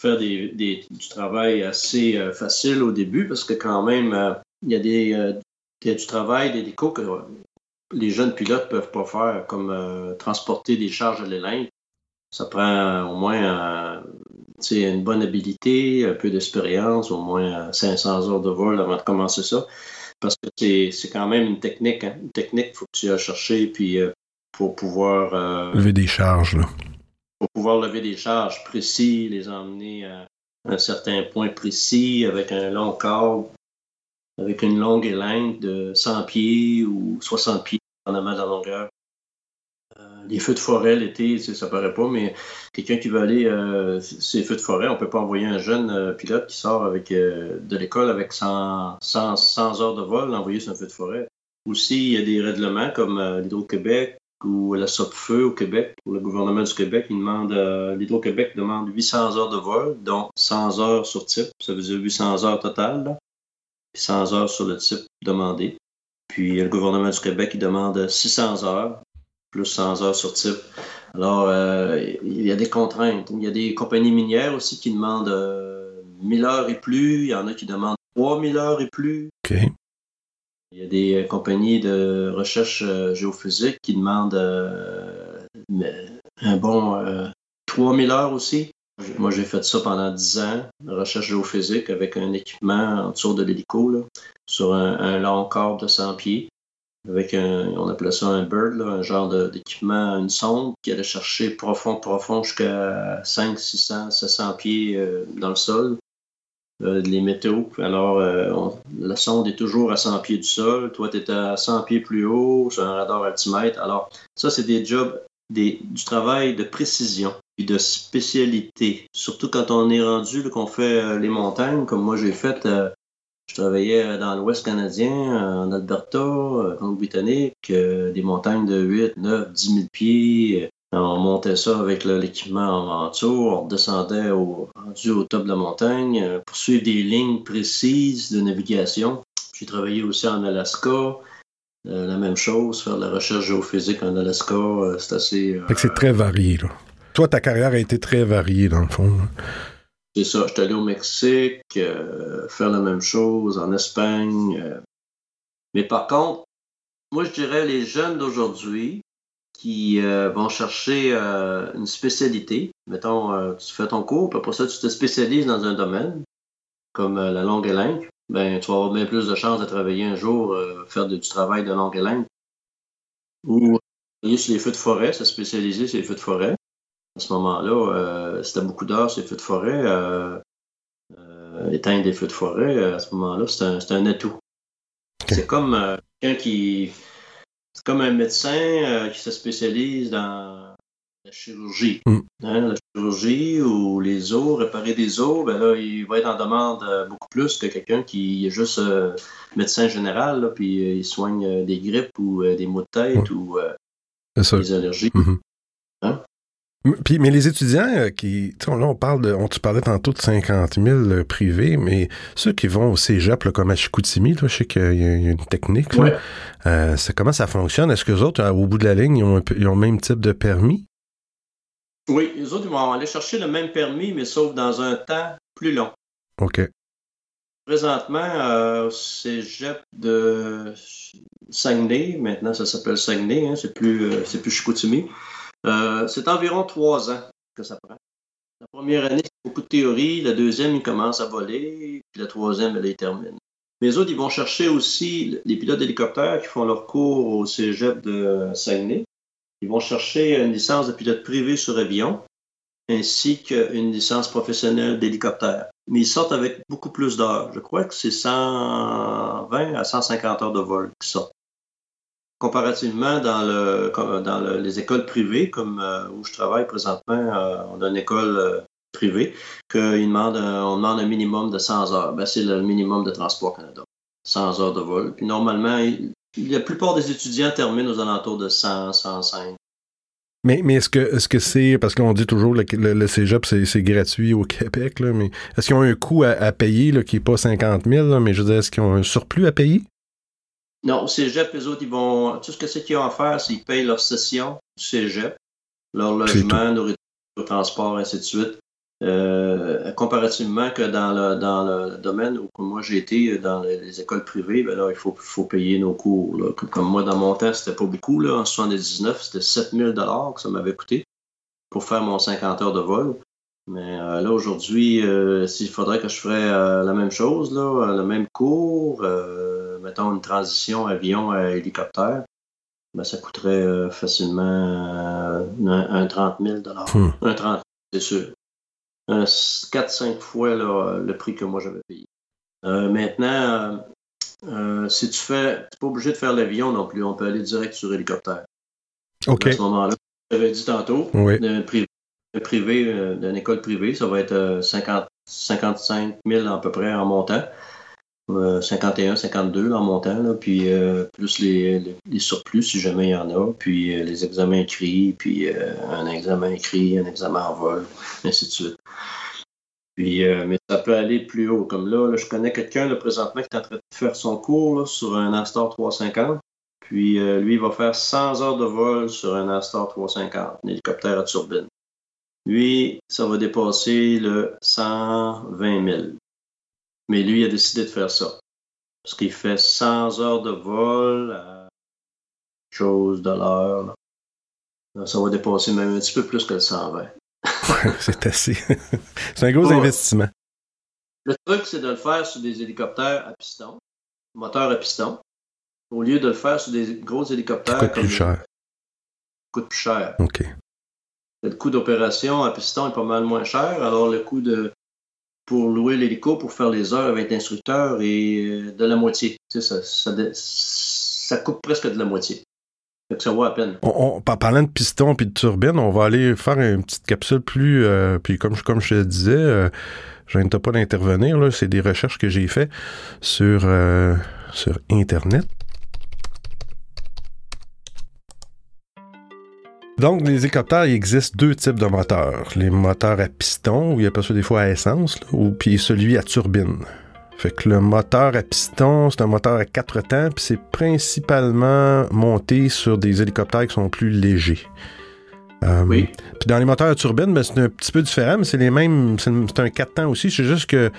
faire des, du travail assez euh, facile au début parce que quand même, euh, il y a des, euh, du travail, des décos que les jeunes pilotes ne peuvent pas faire, comme transporter des charges à l'élan. Ça prend au moins une bonne habilité, un peu d'expérience, au moins 500 heures de vol avant de commencer ça. Parce que c'est quand même une technique. Hein. Une technique, faut que tu ailles chercher puis, pour pouvoir... Lever des charges, là pour pouvoir lever des charges précis, les emmener à un certain point précis avec un long câble, avec une longue élingue de 100 pieds ou 60 pieds, dépendamment de la longueur. Euh, les feux de forêt l'été, ça paraît pas, mais quelqu'un qui veut aller euh, ces feux de forêt, on peut pas envoyer un jeune euh, pilote qui sort avec de l'école avec 100, 100, heures de vol, l'envoyer sur un feu de forêt. Aussi, il y a des règlements comme l'Hydro-Québec, ou la SOPFEU au Québec, pour le gouvernement du Québec, il demande, euh, l'Hydro-Québec demande 800 heures de vol, dont 100 heures sur type, ça veut dire 800 heures total, puis 100 heures sur le type demandé. Puis le gouvernement du Québec, il demande 600 heures, plus 100 heures sur type. Alors, euh, il y a des contraintes. Il y a des compagnies minières aussi qui demandent 1000 euh, heures et plus, il y en a qui demandent 3000 heures et plus. Il y a des euh, compagnies de recherche euh, géophysique qui demandent euh, un bon 3000 heures aussi. Moi, j'ai fait ça pendant 10 ans, recherche géophysique avec un équipement en dessous de l'hélico, sur un, long corps de 100 pieds, avec un, on appelait ça un bird, un genre d'équipement, une sonde qui allait chercher profond, profond jusqu'à 5, 600, 700 pieds dans le sol. Euh, les météos. Alors, euh, la sonde est toujours à 100 pieds du sol. Toi, tu es à 100 pieds plus haut sur un radar altimètre. Alors, ça, c'est des jobs, du travail de précision et de spécialité. Surtout quand on est rendu, qu'on fait euh, les montagnes, comme moi j'ai fait. Je travaillais dans l'Ouest canadien, en Alberta, en britannique des montagnes de 8, 9, 10 000 pieds. On montait ça avec l'équipement en ventour, on descendait au, rendu au top de la montagne pour suivre des lignes précises de navigation. J'ai travaillé aussi en Alaska, la même chose, faire de la recherche géophysique en Alaska, c'est assez... c'est très varié, là. Toi, ta carrière a été très variée, dans le fond. C'est ça. J'étais allé au Mexique, euh, faire la même chose, en Espagne. Euh. Mais par contre, moi, je dirais les jeunes d'aujourd'hui qui euh, vont chercher une spécialité. Mettons, tu fais ton cours, puis après ça, tu te spécialises dans un domaine, comme la longue élingue. Ben, tu vas avoir bien plus de chances de travailler un jour, faire du travail de longue élingue. Ou aller sur les feux de forêt, se spécialiser sur les feux de forêt à ce moment-là, euh, c'était beaucoup d'heures ces feux de forêt. Euh, euh, éteindre des feux de forêt, à ce moment-là, c'est un, atout. C'est comme quelqu'un qui. C'est comme un médecin qui se spécialise dans la chirurgie. Mm. Hein, la chirurgie ou les os, réparer des os, ben là, il va être en demande beaucoup plus que quelqu'un qui est juste médecin général, puis il soigne des grippes ou des maux de tête ou des allergies. Mm-hmm. Puis, mais les étudiants euh, qui, là, on parle de, on tu parlait tantôt de 50 000 euh, privés, mais ceux qui vont au cégep, là, comme à Chicoutimi, là, je sais qu'il y, a une technique, là, euh, comment ça fonctionne? Est-ce que les autres, au bout de la ligne, ils ont, ils ont le même type de permis? Oui, les autres, ils vont aller chercher le même permis, mais sauf dans un temps plus long. OK. Présentement, au cégep de Saguenay, maintenant ça s'appelle Saguenay, hein, c'est plus, c'est plus Chicoutimi. Euh, c'est environ trois ans que ça prend. La première année, c'est beaucoup de théorie. La deuxième, il commence à voler. Puis la troisième, elle, il termine. Mais autres, ils vont chercher aussi les pilotes d'hélicoptères qui font leur cours au cégep de Saguenay. Ils vont chercher une licence de pilote privé sur avion ainsi qu'une licence professionnelle d'hélicoptère. Mais ils sortent avec beaucoup plus d'heures. Je crois que c'est 120 à 150 heures de vol qui sortent comparativement dans, le, dans les écoles privées, comme euh, où je travaille présentement, euh, on a une école euh, privée, qu'on demande, demande un minimum de 100 heures. Ben, c'est le minimum de Transport Canada. 100 heures de vol. Puis normalement, la plupart des étudiants terminent aux alentours de 100, 105. Mais, mais est-ce que est-ce que c'est parce qu'on dit toujours le, le, cégep c'est, gratuit au Québec là, mais est-ce qu'ils ont un coût à, payer là, qui n'est pas 50 000 mais je veux dire est-ce qu'ils ont un surplus à payer? Non, au cégep, les autres, ils vont. Tout ce que c'est qu'ils ont à faire, c'est qu'ils payent leur session du cégep, leur logement, nourriture, transport, ainsi de suite. Euh, comparativement que dans le, dans le domaine où moi j'ai été, dans les écoles privées, ben là, il faut, faut payer nos cours. Comme moi, dans mon temps, c'était pas beaucoup. Là. En 79, c'était 7000 que ça m'avait coûté pour faire mon 50 heures de vol. Mais euh, là, aujourd'hui, euh, s'il faudrait que je ferais la même chose, là, le même cours, mettons, une transition avion à hélicoptère, ben, ça coûterait euh, facilement euh, un, 30 000 hmm. Un 30 c'est sûr. 4-5 fois le prix que moi j'avais payé. Euh, maintenant, si tu fais, tu n'es pas obligé de faire l'avion non plus, on peut aller direct sur hélicoptère. OK. À ce moment-là, j'avais dit tantôt, un privé, privé d'une école privée, ça va être 50, 55 000 à peu près en montant. 51, 52 en montant, puis euh, plus les, surplus si jamais il y en a, puis euh, les examens écrits, puis euh, un examen écrit, un examen en vol, ainsi de suite. Puis, mais ça peut aller plus haut. Comme là, je connais quelqu'un présentement qui est en train de faire son cours sur un Astor 350. Puis lui, il va faire 100 heures de vol sur un Astor 350, un hélicoptère à turbine. Lui, ça va dépasser le 120 000. Mais lui, il a décidé de faire ça. Parce qu'il fait 100 heures de vol à chose de l'heure. Ça va dépasser même un petit peu plus que le 120. c'est assez. c'est un gros investissement. Le truc, c'est de le faire sur des hélicoptères à piston, moteur à piston, au lieu de le faire sur des gros hélicoptères. Ça coûte plus cher. Ça coûte plus cher. OK. Le coût d'opération à piston est pas mal moins cher, alors le coût de pour louer l'hélico pour faire les heures avec l'instructeur et euh, de la moitié. ça, ça, coupe presque de la moitié. ça vaut à peine. On, parlant de piston et de turbine, on va aller faire une petite capsule plus. Euh, puis comme, comme je te disais, euh, Je pas d'intervenir. C'est des recherches que j'ai faites sur, euh, sur Internet. Donc, les hélicoptères, il existe deux types de moteurs. Les moteurs à piston, ou il y a pas ça des fois à essence, ou puis celui à turbine. Fait que le moteur à piston, c'est un moteur à quatre temps, puis c'est principalement monté sur des hélicoptères qui sont plus légers. Euh, Oui. Puis dans les moteurs à turbine, ben, c'est un petit peu différent, mais c'est les mêmes. C'est un 4 temps aussi. C'est juste que,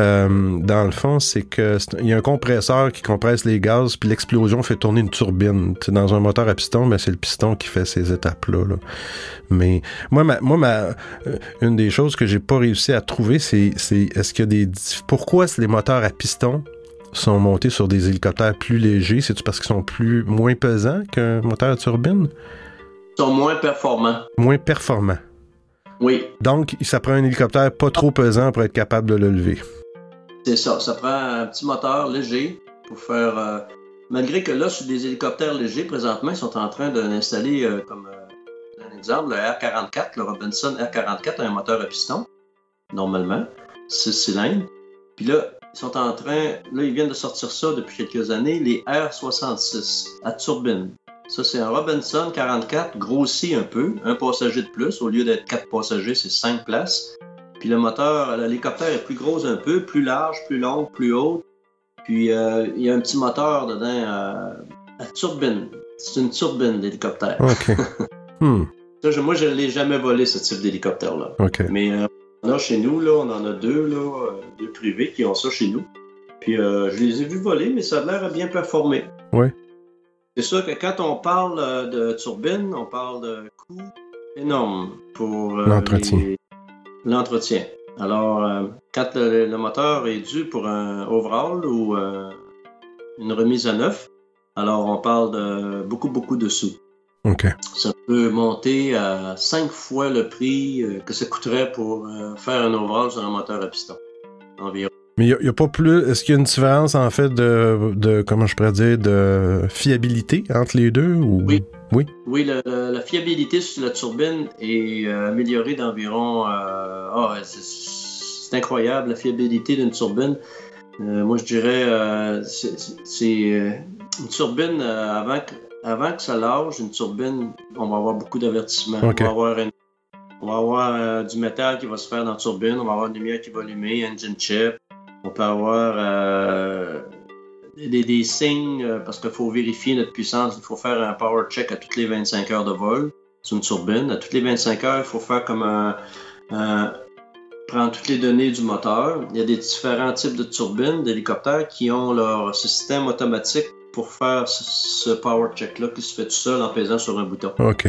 euh, dans le fond, c'est que il y a un compresseur qui compresse les gaz, puis l'explosion fait tourner une turbine. Dans un moteur à piston, ben, c'est le piston qui fait ces étapes-là. là. Mais moi, ma, moi, ma, euh, une des choses que j'ai pas réussi à trouver, c'est c'est est-ce qu'il y a des. Pourquoi les moteurs à piston sont montés sur des hélicoptères plus légers? C'est-tu parce qu'ils sont plus moins pesants qu'un moteur à turbine? Sont moins performants. Moins performants. Oui, Donc, ça prend un hélicoptère pas trop pesant pour être capable de le lever. c'est ça. Ça prend un petit moteur léger pour faire. euh, Malgré que là, sur des hélicoptères légers, présentement, ils sont en train de l'installer euh, comme euh, un exemple, le R44, le Robinson R44 a un moteur à piston, normalement, 6 cylindres. Puis là, ils sont en train, là, ils viennent de sortir ça depuis quelques années, les R66 à turbine. Ça, c'est un Robinson 44 grossi un peu, un passager de plus. Au lieu d'être quatre passagers, c'est cinq places. Puis le moteur, l'hélicoptère est plus gros un peu, plus large, plus long, plus haut. Puis euh, il y a un petit moteur dedans euh, à turbine. C'est une turbine d'hélicoptère. OK. Hmm, Ça, moi, je ne l'ai jamais volé, ce type d'hélicoptère-là. OK. Mais euh, on a chez nous, là, on en a deux, là, euh, deux privés qui ont ça chez nous. Puis euh, je les ai vus voler, mais ça a l'air à bien performer. Ouais. C'est sûr que quand on parle euh, de turbine, on parle de coût énorme pour euh, L'entretien. L'entretien. Alors, euh, quand le, le moteur est dû pour un overhaul ou euh, une remise à neuf, alors on parle de beaucoup, beaucoup de sous. OK. Ça peut monter à cinq fois le prix que ça coûterait pour faire un overhaul sur un moteur à piston. Environ. Mais il n'y a, pas plus. Est-ce qu'il y a une différence, en fait, de, de. Comment je pourrais dire, de fiabilité entre les deux? Ou... Oui. Oui, le- le- la fiabilité sur la turbine est euh, améliorée d'environ. euh, ah, c'est- incroyable, la fiabilité d'une turbine. Euh, moi, je dirais, euh, c'est une turbine, avant, que, avant que ça lâche, une turbine, on va avoir beaucoup d'avertissements. On va avoir, une- on va avoir euh, du métal qui va se faire dans la turbine, on va avoir une lumière qui va allumer, engine chip. On peut avoir euh, des, des signes, euh, parce qu'il faut vérifier notre puissance, il faut faire un power check à toutes les 25 heures de vol sur une turbine. À toutes les 25 heures, il faut faire comme un, un- prendre toutes les données du moteur. Il y a des différents types de turbines, d'hélicoptères qui ont leur système automatique pour faire ce, ce power check-là qui se fait tout seul en pesant sur un bouton. OK.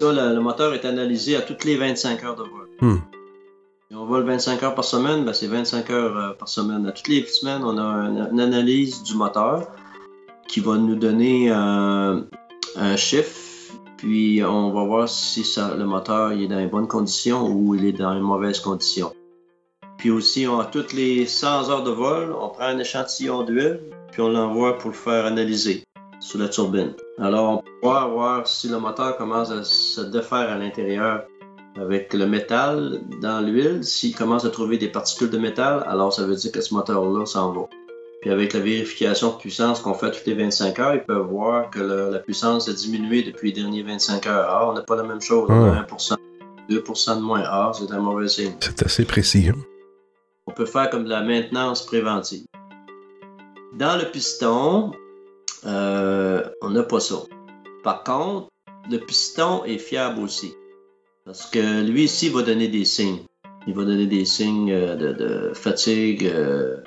Ça, le, le moteur est analysé à toutes les 25 heures de vol. Hmm. Si on vole 25 heures par semaine, ben c'est 25 heures euh, par semaine. À toutes les semaines, on a un- une analyse du moteur qui va nous donner un chiffre, puis on va voir si le moteur est dans les bonnes conditions ou il est dans les mauvaises conditions. Puis aussi, on, à toutes les 100 heures de vol, on prend un échantillon d'huile, puis on l'envoie pour le faire analyser sur la turbine. Alors, on pourra voir si le moteur commence à se défaire à l'intérieur avec le métal dans l'huile. S'il commence à trouver des particules de métal, alors ça veut dire que ce moteur-là s'en va. Puis avec la vérification de puissance qu'on fait toutes les 25 heures, ils peuvent voir que le- la puissance a diminué depuis les derniers 25 heures. Ah, on n'a pas la même chose. On a 1%, 2% de moins. Ah, c'est un mauvais signe. C'est assez précis. hein. On peut faire comme de la maintenance préventive. Dans le piston, euh, on n'a pas ça. Par contre, le piston est fiable aussi. Parce que lui ici va donner des signes. Il va donner des signes euh, de, de fatigue. euh,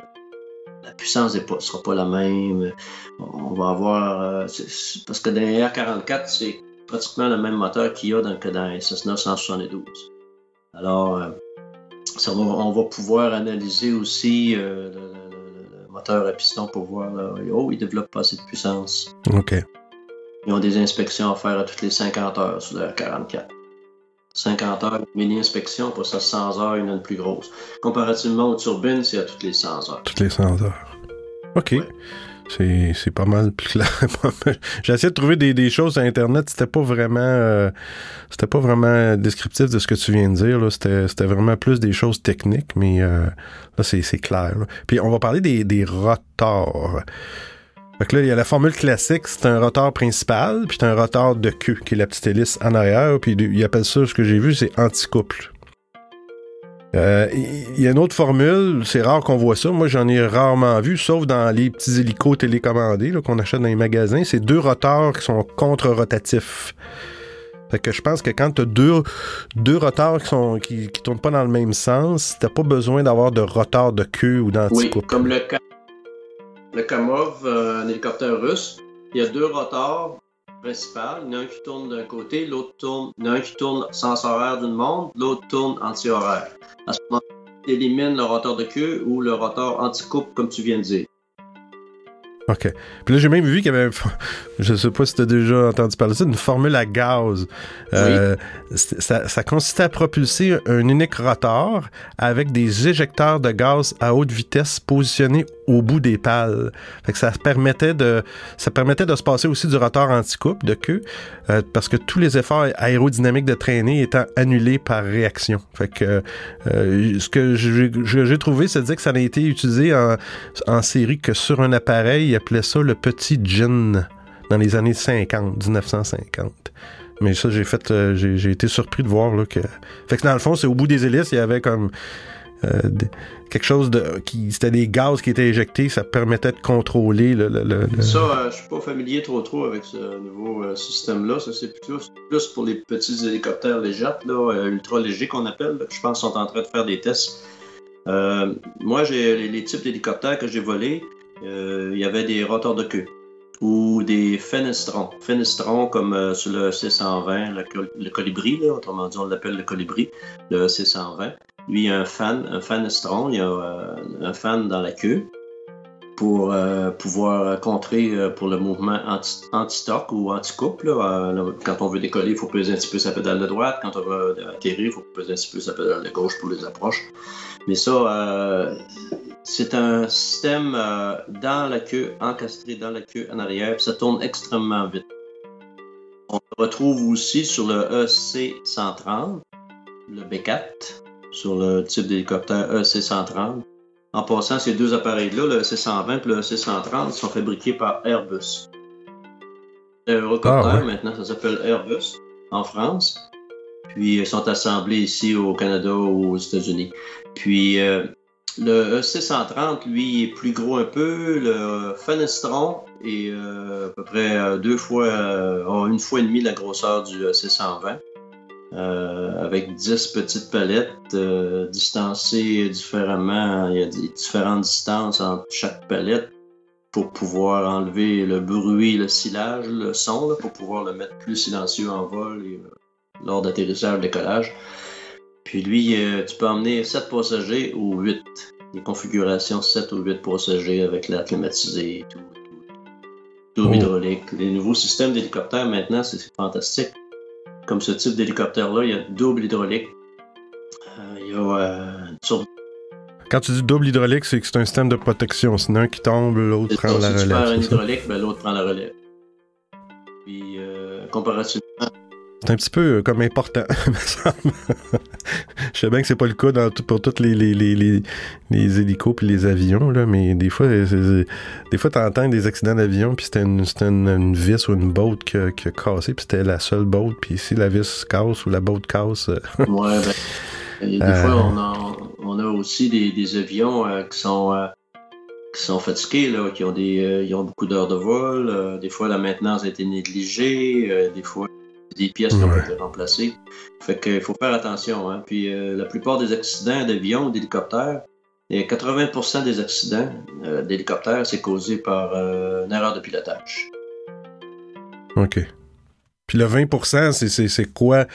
la puissance ne sera pas la même. On va avoir. euh, parce que dans les R44, c'est pratiquement le même moteur qu'il y a dans, que dans Cessna 172. Alors, va- on va pouvoir analyser aussi euh, le, le- le- le moteur à piston pour voir, là, oh, il développe pas assez de puissance. OK. Ils ont des inspections à faire à toutes les 50 heures sur le R44. 50 heures, mini-inspection, pour ça 100 heures, il y en a une plus grosse. Comparativement aux turbines, c'est à toutes les 100 heures. Toutes les 100 heures. OK. Ouais. C'est pas mal plus clair. J'ai essayé de trouver des, des, choses sur Internet. C'était pas vraiment euh, c'était pas vraiment descriptif de ce que tu viens de dire. C'était vraiment plus des choses techniques, mais euh, là, c'est clair. Puis on va parler des, des rotors. Fait que là, il y a la formule classique, c'est un rotor principal, puis c'est un rotor de queue, qui est la petite hélice en arrière, puis il appelle ça, ce que j'ai vu, c'est anticouple. Euh, il y a une autre formule, c'est rare qu'on voit ça. Moi, j'en ai rarement vu, sauf dans les petits hélicos télécommandés qu'on achète dans les magasins. C'est deux rotors qui sont contre-rotatifs. Fait que je pense que quand tu as deux, deux rotors qui sont qui, tournent pas dans le même sens, t'as pas besoin d'avoir de rotor de queue ou d'anticouple. Oui, comme le, le Kamov, euh, un hélicoptère russe, il y a deux rotors principal. Il y en a un qui tourne d'un côté, l'autre tourne. Il un qui tourne sens horaire d'une montre, l'autre tourne anti-horaire. À ce moment tu élimines le rotor de queue ou le rotor anti-coupe, comme tu viens de dire. OK. Puis là, j'ai même vu qu'il y avait, je sais pas si tu as déjà entendu parler de ça, une formule à gaz. Euh, ça, ça, consistait à propulser un unique rotor avec des éjecteurs de gaz à haute vitesse positionnés au bout des pales. Fait que ça permettait de, ça permettait de se passer aussi du rotor anti-coupe de queue, euh, parce que tous les efforts aérodynamiques de traînée étant annulés par réaction. Fait que euh, ce que j'ai trouvé, c'est dire que ça n'a été utilisé en, en série que sur un appareil il appelait ça le petit gin dans les années 50, 1950. Mais ça, j'ai fait, euh, j'ai été surpris de voir là, que. Fait que dans le fond, c'est au bout des hélices, il y avait comme euh, quelque chose de. qui C'était des gaz qui étaient éjectés, ça permettait de contrôler le. Ça, euh, je suis pas familier trop trop avec ce nouveau système-là. Ça, c'est plus, plus, pour les petits hélicoptères légers, là, ultra légers qu'on appelle, je pense qu'ils sont en train de faire des tests. moi, j'ai les types d'hélicoptères que j'ai volés. Euh, il y avait des rotors de queue ou des fenestrons. Fenestrons comme euh, sur le C120, le, colibri, autrement dit on l'appelle le colibri, le C120. Lui, il y a un fan, un fenestron, il y a euh, un fan dans la queue pour pouvoir contrer pour le mouvement anti-stock ou anti-coupe. quand on veut décoller, il faut peser un petit peu sa pédale de droite. Quand on veut atterrir, il faut peser un petit peu sa pédale de gauche pour les approches. Mais ça, c'est un système euh, dans la queue, encastré dans la queue en arrière, puis ça tourne extrêmement vite. On le retrouve aussi sur le EC-130, le B4, sur le type d'hélicoptère EC-130. En passant, ces deux appareils-là, le EC-120 et le EC-130, sont fabriqués par Airbus. L'Eurocopter, ah, maintenant, ça s'appelle Airbus en France. Puis, ils sont assemblés ici au Canada ou aux États-Unis. Puis, euh, le E630, lui, est plus gros un peu. Le Fenestron est euh, à peu près euh, deux fois, euh, une fois et demie la grosseur du E620. avec 10 petites palettes distancées différemment. Il y a différentes distances entre chaque palette pour pouvoir enlever le bruit, le silage, le son, pour pouvoir le mettre plus silencieux en vol lors d'atterrissage, décollage. Puis lui, euh, tu peux emmener 7 passagers ou 8. Des configurations 7 ou 8 passagers avec l'air climatisé et tout. tout. Oh. hydraulique. Les nouveaux systèmes d'hélicoptères maintenant, c'est fantastique. Comme ce type d'hélicoptère-là, il y a double hydraulique. Euh, il y a euh, Quand tu dis double hydraulique, c'est que c'est un système de protection. Sinon, un qui tombe, l'autre prend la relève. Si tu perds un hydraulique, ben, l'autre prend la relève. Puis, comparativement c'est un petit peu euh, comme important, Je sais bien que c'est pas le cas dans pour tous les, les, les, les, hélicos et les avions, là, mais des fois, des fois, t'entends des accidents d'avion, puis c'était une, une, vis ou une botte qui, qui a cassé, puis c'était la seule botte, puis si la vis casse ou la botte casse... Euh, ouais, ben, des euh, fois, on a, on a aussi des, des avions qui sont... qui sont fatigués, là, qui ont des, ils ont beaucoup d'heures de vol. des fois, la maintenance a été négligée. des fois, des pièces qui ont été remplacées. Fait qu'il faut faire attention. Hein. Puis euh, la plupart des accidents d'avion ou d'hélicoptère, 80% des accidents euh, d'hélicoptère, c'est causé par euh, une erreur de pilotage. OK. Puis le 20%, c'est quoi?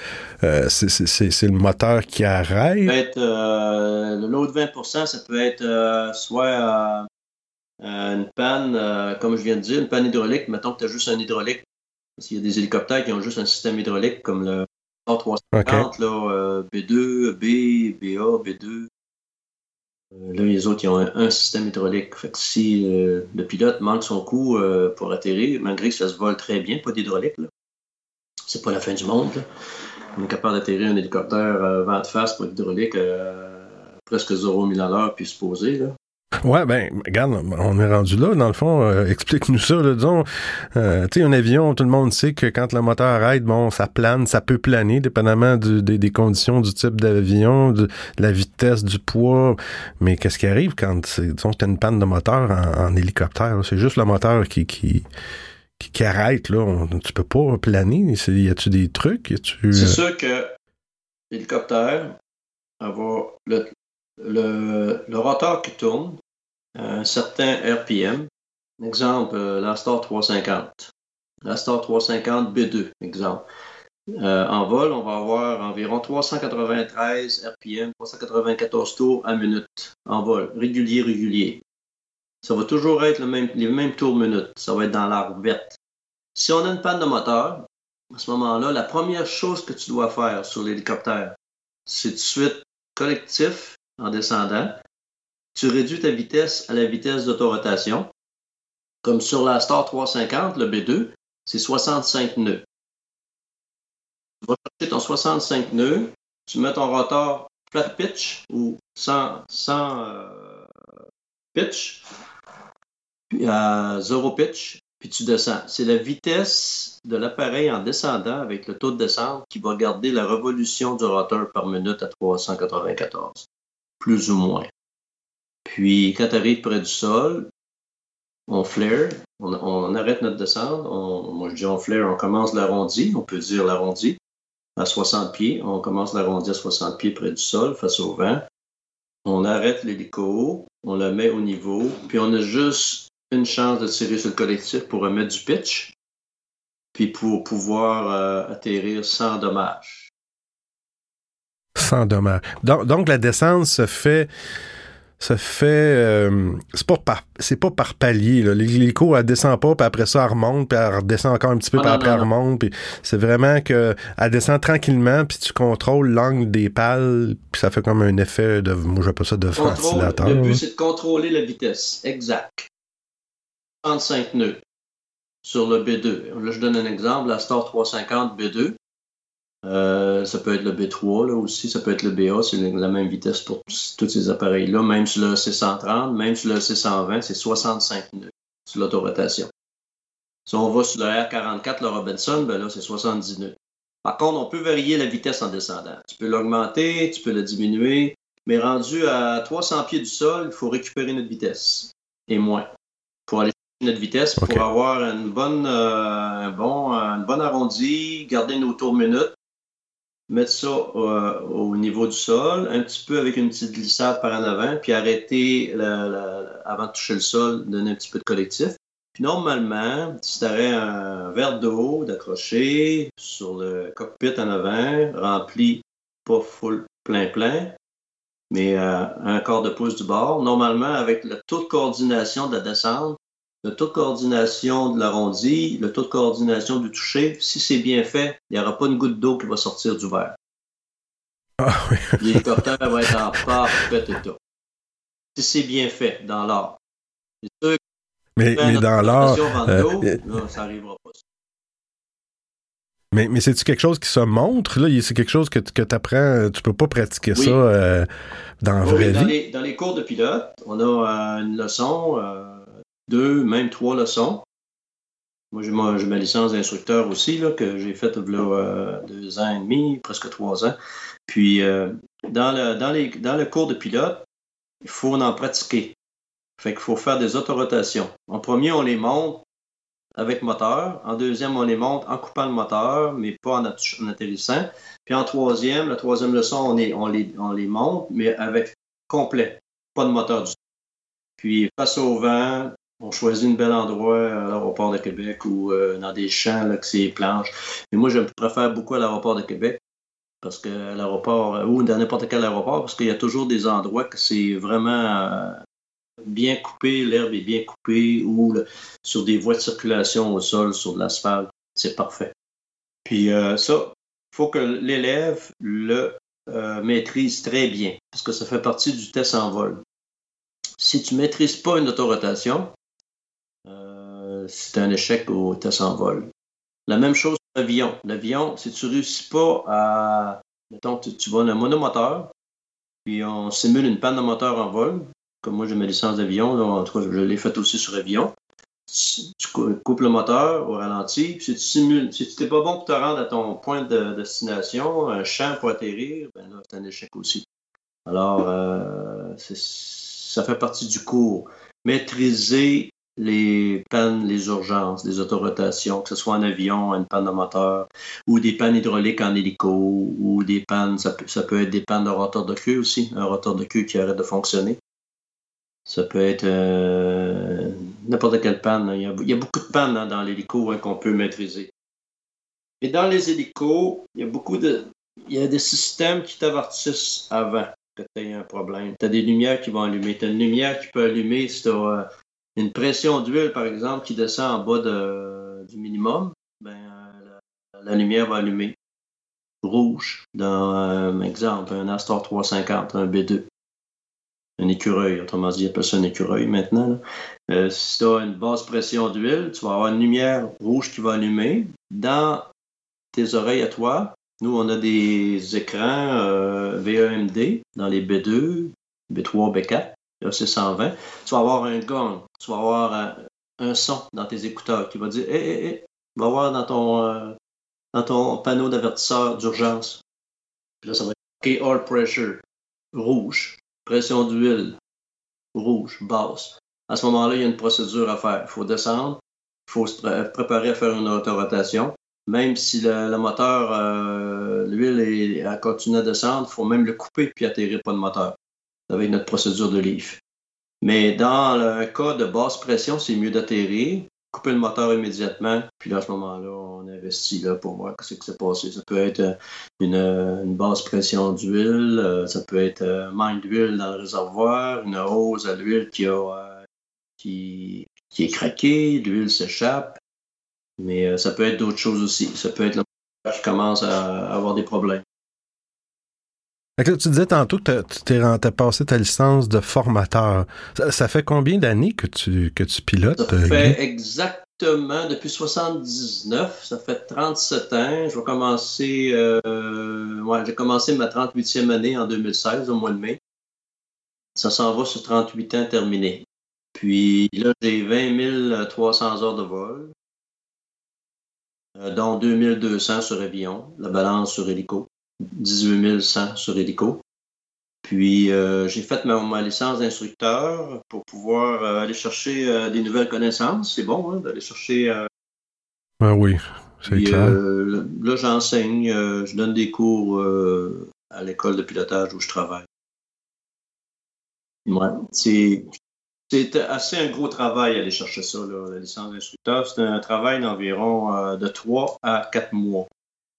c'est le moteur qui arrête? L'autre 20%, ça peut être soit une panne, comme je viens de dire, une panne hydraulique. Mettons que tu as juste un hydraulique qu'il y a des hélicoptères qui ont juste un système hydraulique comme le A350, là, B2, B, BA, B2. là, les autres, ils ont un, système hydraulique. Fait que si le pilote manque son coup pour atterrir, malgré que ça se vole très bien, pas d'hydraulique, c'est pas la fin du monde. On est capable d'atterrir un hélicoptère vent de face pour hydraulique presque 0 000 à l'heure puis se poser. Là. Ouais, ben, regarde, on est rendu là, dans le fond. Euh, explique-nous ça, là, disons. Euh, tu sais, un avion, tout le monde sait que quand le moteur arrête, bon, ça plane, ça peut planer, dépendamment des, conditions du type d'avion, de, la vitesse, du poids. Mais qu'est-ce qui arrive quand, disons, tu as une panne de moteur en, hélicoptère? C'est juste le moteur qui, qui, qui, arrête, là. tu peux pas planer. Y a-tu des trucs? C'est euh, sûr que l'hélicoptère, avoir le, le, le rotor qui tourne à un certain RPM. Exemple, euh, la Star 350. La Star 350 B2, exemple. Euh, en vol, on va avoir environ 393 RPM, 394 tours à minute en vol, régulier, régulier. Ça va toujours être le même, les mêmes tours minute. Ça va être dans l'arbre verte. Si on a une panne de moteur, à ce moment-là, la première chose que tu dois faire sur l'hélicoptère, c'est de suite collectif en descendant. Tu réduis ta vitesse à la vitesse d'autorotation. Comme sur la Star 350, le B2, c'est 65 nœuds. Tu vas chercher ton 65 nœuds, tu mets ton rotor flat pitch ou sans, euh, pitch, puis à zéro pitch, puis tu descends. C'est la vitesse de l'appareil en descendant avec le taux de descente qui va garder la révolution du rotor par minute à 394 plus ou moins. Puis, quand tu arrives près du sol, on flare, on, arrête notre descente. moi, je dis on flare, on commence l'arrondi, on peut dire l'arrondi à 60 pieds. On commence l'arrondi à 60 pieds près du sol, face au vent. On arrête l'hélico, on le met au niveau, puis on a juste une chance de tirer sur le collectif pour remettre du pitch, puis pour pouvoir euh, atterrir sans dommage sans dommage. Donc, la descente se fait se fait euh, c'est pas par c'est pas par palier l'hélico elle descend pas puis après ça elle remonte puis elle redescend encore un petit peu puis après elle remonte puis c'est vraiment que elle descend tranquillement puis tu contrôles l'angle des pales puis ça fait comme un effet de moi j'appelle ça de ventilateur le but c'est de contrôler la vitesse. Exact. 35 nœuds sur le B2 là je donne un exemple. La Star 350 B2 euh, ça peut être le B3 là, aussi, ça peut être le BA, c'est la même vitesse pour tous ces appareils-là. Même sur le C130, même sur le C120, c'est 65 nœuds sur l'autorotation. Si on va sur le R44, le Robinson, ben là, c'est 70 nœuds. Par contre, on peut varier la vitesse en descendant. Tu peux l'augmenter, tu peux la diminuer, mais rendu à 300 pieds du sol, il faut récupérer notre vitesse et moins pour aller chercher notre vitesse pour avoir une bonne, euh, un bon, une bonne arrondie, garder nos tours minutes mettre ça euh, au niveau du sol, un petit peu avec une petite glissade par en avant, puis arrêter avant de toucher le sol, donner un petit peu de collectif. Puis normalement, si tu aurais un verre d'eau d'accrocher sur le cockpit en avant, rempli pas full plein-plein, mais euh, un quart de pouce du bord, normalement, avec le taux de coordination de la descente, le taux de coordination de l'arrondi, le taux de coordination du toucher, si c'est bien fait, il n'y aura pas une goutte d'eau qui va sortir du verre. Ah, oui. L'hélicoptère va être en parfait état. Si c'est bien fait dans l'art. mais, mais dans l'art. Euh, ça n'arrivera pas. Mais, mais c'est-tu quelque chose qui se montre? Là? C'est quelque chose que, que tu apprends, tu peux pas pratiquer ça euh, dans la vraie dans vie? Les, dans les cours de pilote, on a euh, une leçon deux, même trois leçons. Moi, j'ai ma, licence d'instructeur aussi, là, que j'ai faite il a deux ans et demi, presque trois ans. Puis, euh, dans, le, dans, les, dans le cours de pilote, il faut en pratiquer. Fait qu'il faut faire des autorotations. En premier, on les monte avec moteur. En deuxième, on les monte en coupant le moteur, mais pas en, atterrissant. Puis en troisième, la troisième leçon, on, est, on, les, on les monte, mais avec complet, pas de moteur du tout. Puis face au vent, on choisit un bel endroit à l'aéroport de Québec ou euh, dans des champs là, que c'est planche. Mais moi, je préfère beaucoup à l'aéroport de Québec parce que l'aéroport, euh, ou dans n'importe quel aéroport, parce qu'il y a toujours des endroits que c'est vraiment euh, bien coupé, l'herbe est bien coupée, ou sur des voies de circulation au sol, sur de l'asphalte, c'est parfait. Puis ça, il faut que l'élève le maîtrise très bien, parce que ça fait partie du test en vol. Si tu ne maîtrises pas une autorotation, c'est un échec au test en vol. La même chose pour l'avion. L'avion, si tu ne réussis pas à. Mettons, tu, tu vas un monomoteur, puis on simule une panne de moteur en vol. Comme moi, j'ai ma licence d'avion, en tout cas, je l'ai fait aussi sur avion. Tu coupes le moteur au ralenti, puis si tu simules, si tu n'es pas bon pour te rendre à ton point de destination, un champ pour atterrir, ben là, c'est un échec aussi. Alors, euh, ça fait partie du cours. Maîtriser les pannes, les urgences, les autorotations, que ce soit en avion, une panne de moteur, ou des pannes hydrauliques en hélico, ou des pannes, ça peut, être des pannes de rotor de queue aussi, un rotor de queue qui arrête de fonctionner. Ça peut être euh, n'importe quelle panne. Il y, a, beaucoup de pannes hein, dans l'hélico hein, qu'on peut maîtriser. Et dans les hélicos, il y a beaucoup de. Il y a des systèmes qui t'avertissent avant que tu aies un problème. Tu as des lumières qui vont allumer. Tu as une lumière qui peut allumer si tu as une pression d'huile, par exemple, qui descend en bas du minimum, ben, euh, la, lumière va allumer rouge dans, un euh, exemple, un Astor 350, un B2. Un écureuil, autrement dit, appelle ça un écureuil maintenant. Euh, si tu as une basse pression d'huile, tu vas avoir une lumière rouge qui va allumer. Dans tes oreilles à toi, nous, on a des écrans VEMD dans les B2, B3, B4 c'est 120, tu vas avoir un gong, tu vas avoir un, son dans tes écouteurs qui va dire Hé, hé, hé, va voir dans ton, euh, dans ton panneau d'avertisseur d'urgence. Puis là, ça va être OK, all pressure, rouge, pression d'huile, rouge, basse. À ce moment-là, il y a une procédure à faire. Il faut descendre, il faut se préparer à faire une autorotation. Même si le, moteur, euh, l'huile a continué à descendre, il faut même le couper puis atterrir pas le moteur avec notre procédure de livre. Mais dans un cas de basse pression, c'est mieux d'atterrir, couper le moteur immédiatement, puis là, à ce moment-là, on investit là pour voir ce qui s'est passé. Ça peut être euh, une, basse pression d'huile, euh, ça peut être un manque d'huile dans le réservoir, une hausse à l'huile qui, qui, qui est craquée, l'huile s'échappe. Mais euh, ça peut être d'autres choses aussi. Ça peut être moteur qui commence à avoir des problèmes tu disais tantôt que tu as passé ta licence de formateur. Ça, fait combien d'années que tu, que tu pilotes? Ça fait exactement depuis 79, ça fait 37 ans. Je vais commencer, euh, ouais, j'ai commencé ma 38e année en 2016, au mois de mai. Ça s'en va sur 38 ans terminés. Puis là, j'ai 20 300 heures de vol, euh, dont 2200 sur avion, la balance sur hélico. 18 100 sur Hélico. Puis euh, j'ai fait ma, licence d'instructeur pour pouvoir euh, aller chercher euh, des nouvelles connaissances. C'est bon hein, d'aller chercher. ah oui, c'est clair. là, j'enseigne, je donne des cours à l'école de pilotage où je travaille. Ouais, c'est assez un gros travail aller chercher ça, la licence d'instructeur. C'est un travail d'environ de 3 à 4 mois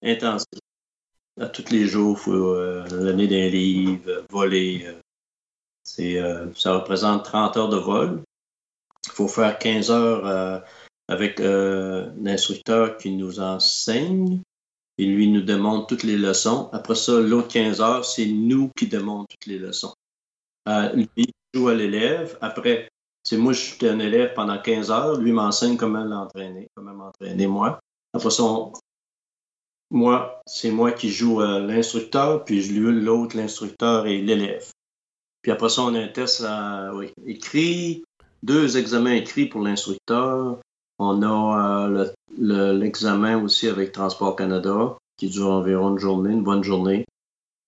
intensif à tous les jours, il faut euh, donner des livres, voler. Euh, euh, ça représente 30 heures de vol. Il faut faire 15 heures avec l'instructeur qui nous enseigne. Et lui nous demande toutes les leçons. Après ça, l'autre 15 heures, c'est nous qui demandons toutes les leçons. lui, joue à l'élève. Après, c'est moi, je suis un élève pendant 15 heures. Lui m'enseigne comment l'entraîner, comment m'entraîner moi. Après ça, on, moi, c'est moi qui joue euh, l'instructeur, puis je lui l'autre, l'instructeur et l'élève. Puis après ça, on a un test écrit, deux examens écrits pour l'instructeur. On a euh, l'examen aussi avec Transport Canada, qui dure environ une journée, une bonne journée.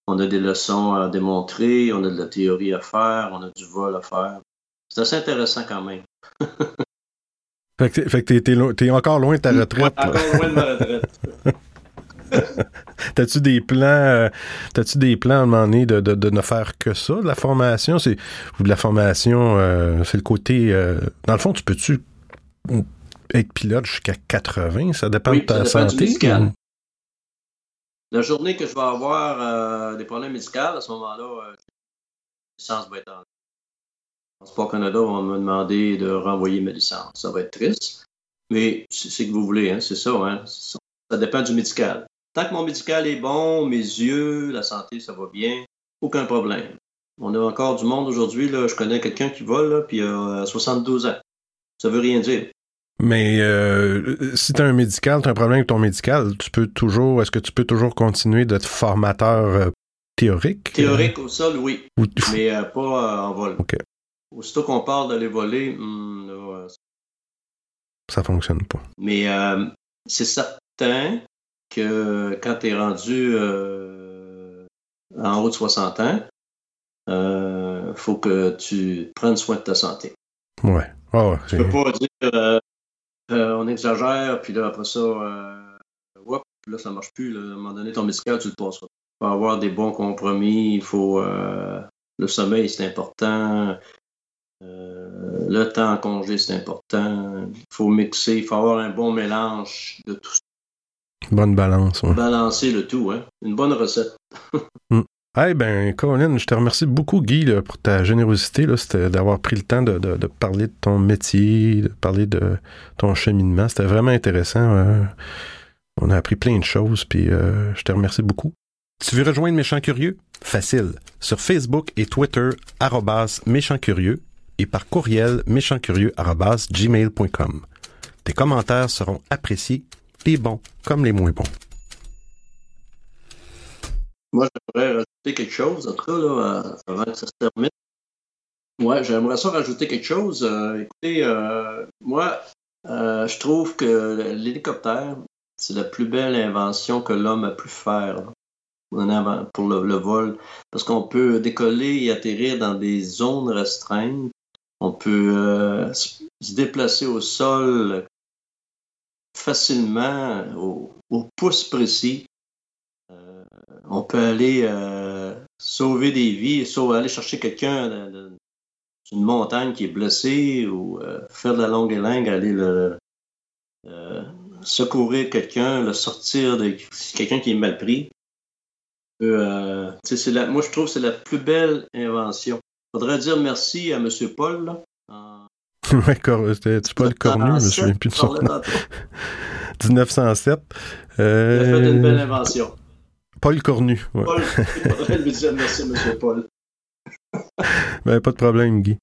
On a des leçons à démontrer, on a de la théorie à faire, on a du vol à faire. C'est assez intéressant quand même. fait que t'es encore loin de ta retraite. encore loin de ma retraite. T'as-tu des plans, euh, t'as-tu des plans à un moment donné de, de, ne faire que ça, de la formation? C'est, ou de la formation, euh, c'est le côté. Euh, dans le fond, tu peux-tu être pilote jusqu'à 80? Ça dépend de ta santé? La journée que je vais avoir des problèmes médicaux, à ce moment-là, la licence va être en. Transport Canada va me demander de renvoyer ma licence. Ça va être triste, mais c'est ce que vous voulez, hein, c'est ça, hein? Ça dépend du médical. Tant que mon médical est bon, mes yeux, la santé, ça va bien, aucun problème. On a encore du monde aujourd'hui. Je connais quelqu'un qui vole, là, puis il a 72 ans. Ça veut rien dire. Mais euh, si tu as un médical, tu as un problème avec ton médical, tu peux toujours, est-ce que tu peux toujours continuer d'être formateur euh, théorique? Théorique au sol, oui. mais pas en vol. OK. Aussitôt qu'on parle d'aller voler, hmm, ça fonctionne pas. Mais c'est certain que quand tu es rendu en haut de 60 ans, il euh, faut que tu prennes soin de ta santé. Ouais. Oh, tu peux pas dire euh, euh, on exagère, puis là, après ça, whoop, là, ça marche plus. Là. À un moment donné, ton médical, tu le passeras. Il faut avoir des bons compromis, il faut. le sommeil, c'est important. le temps en congé, c'est important. Il faut mixer, il faut avoir un bon mélange de tout ça. Bonne balance. Ouais. Balancer le tout, hein. Une bonne recette. mm. Eh ben, Colin, je te remercie beaucoup, Guy, pour ta générosité, d'avoir pris le temps de, parler de ton métier, de parler de ton cheminement. C'était vraiment intéressant. Euh. on a appris plein de choses, puis euh, je te remercie beaucoup. Tu veux rejoindre Méchant Curieux? Facile. Sur Facebook et Twitter, arrobas Curieux et par courriel méchantcurieux.gmail.com. Tes commentaires seront appréciés, les bons comme les moins bons. Moi, j'aimerais rajouter quelque chose, en tout cas, là, avant que ça se termine. Ouais, j'aimerais ça rajouter quelque chose. Euh, écoutez, euh, moi, euh, je trouve que l'hélicoptère, c'est la plus belle invention que l'homme a pu faire pour le, vol. Parce qu'on peut décoller et atterrir dans des zones restreintes. On peut se déplacer au sol facilement, au, au pouce précis on peut aller euh, sauver des vies, aller chercher quelqu'un d'une montagne qui est blessé ou euh, faire de la longue élingue, aller le, euh, secourir quelqu'un, le sortir de quelqu'un qui est mal pris. moi, je trouve que c'est la plus belle invention. Il faudrait dire merci à M. Paul. c'était Paul Cornu, je me souviens plus de son nom. 1907. Il a fait une belle invention. Paul Cornu. Paul, merci, monsieur Paul. ben, pas de problème, Guy.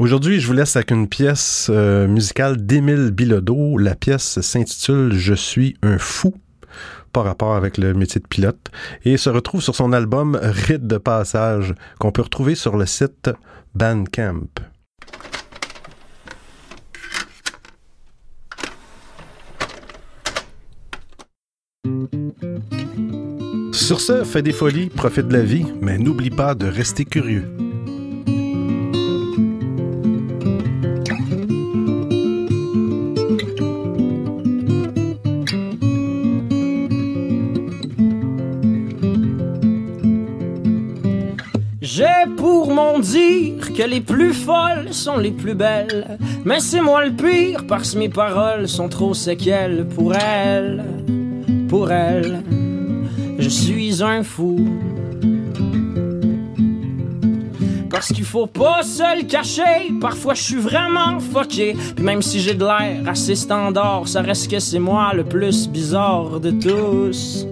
Aujourd'hui, je vous laisse avec une pièce euh, musicale d'Émile Bilodeau. La pièce s'intitule Je suis un fou, par rapport avec le métier de pilote, et se retrouve sur son album Rite de passage, qu'on peut retrouver sur le site Bandcamp. Sur ce, fais des folies, profite de la vie, mais n'oublie pas de rester curieux. J'ai pour mon dire que les plus folles sont les plus belles, mais c'est moi le pire parce mes paroles sont trop séquelles pour elles, pour elles je suis un fou. Parce qu'il faut pas se le cacher, parfois je suis vraiment fucké. Puis même si j'ai de l'air assez standard, ça reste que c'est moi le plus bizarre de tous.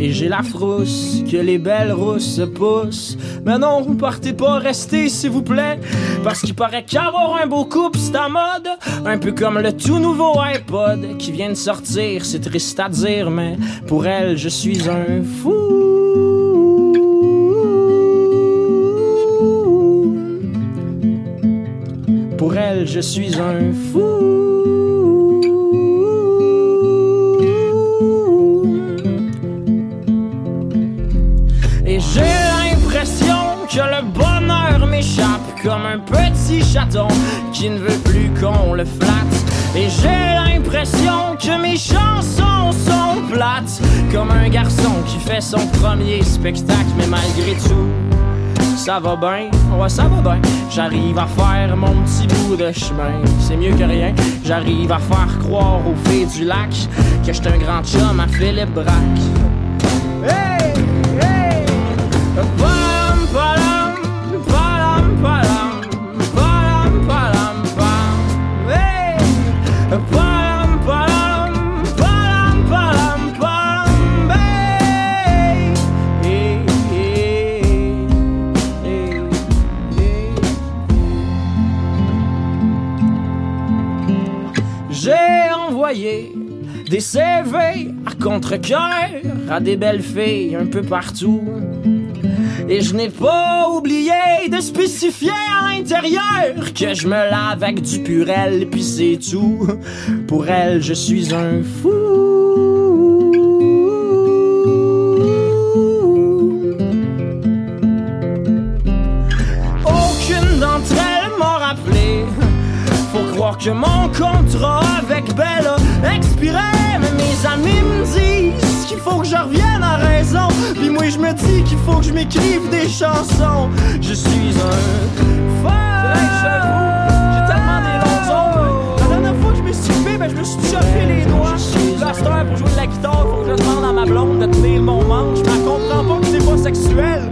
Et j'ai la frousse, que les belles rousses se poussent. Mais non, partez pas, restez s'il vous plaît. Parce qu'il paraît qu'avoir un beau couple, c'est à mode. Un peu comme le tout nouveau iPod qui vient de sortir, c'est triste à dire, mais pour elle, je suis un fou. Pour elle, je suis un fou. Comme un petit chaton qui ne veut plus qu'on le flatte. Et j'ai l'impression que mes chansons sont plates, comme un garçon qui fait son premier spectacle, mais malgré tout. Ça va bien, ouais ça va bien. J'arrive à faire mon petit bout de chemin, c'est mieux que rien. J'arrive à faire croire aux filles du lac que j'étais un grand chum à Philippe Braque. Des CV à contre-cœur à des belles filles un peu partout. Et je n'ai pas oublié de spécifier à l'intérieur que je me lave avec du purel, puis c'est tout. Pour elle, je suis un fou. Aucune d'entre elles m'a rappelé. Faut croire que mon contrat avec Bella expirait, qu'il faut que je revienne à raison. Puis moi je me dis qu'il faut que je m'écrive des chansons. Je suis un J'ai tellement des longues ongles. La dernière fois que je me suis fait, ben, je me suis chopé les doigts. La star pour jouer de la guitare, faut que je demande à ma blonde de tenir mon manche. Je comprends pas que c'est pas sexuel.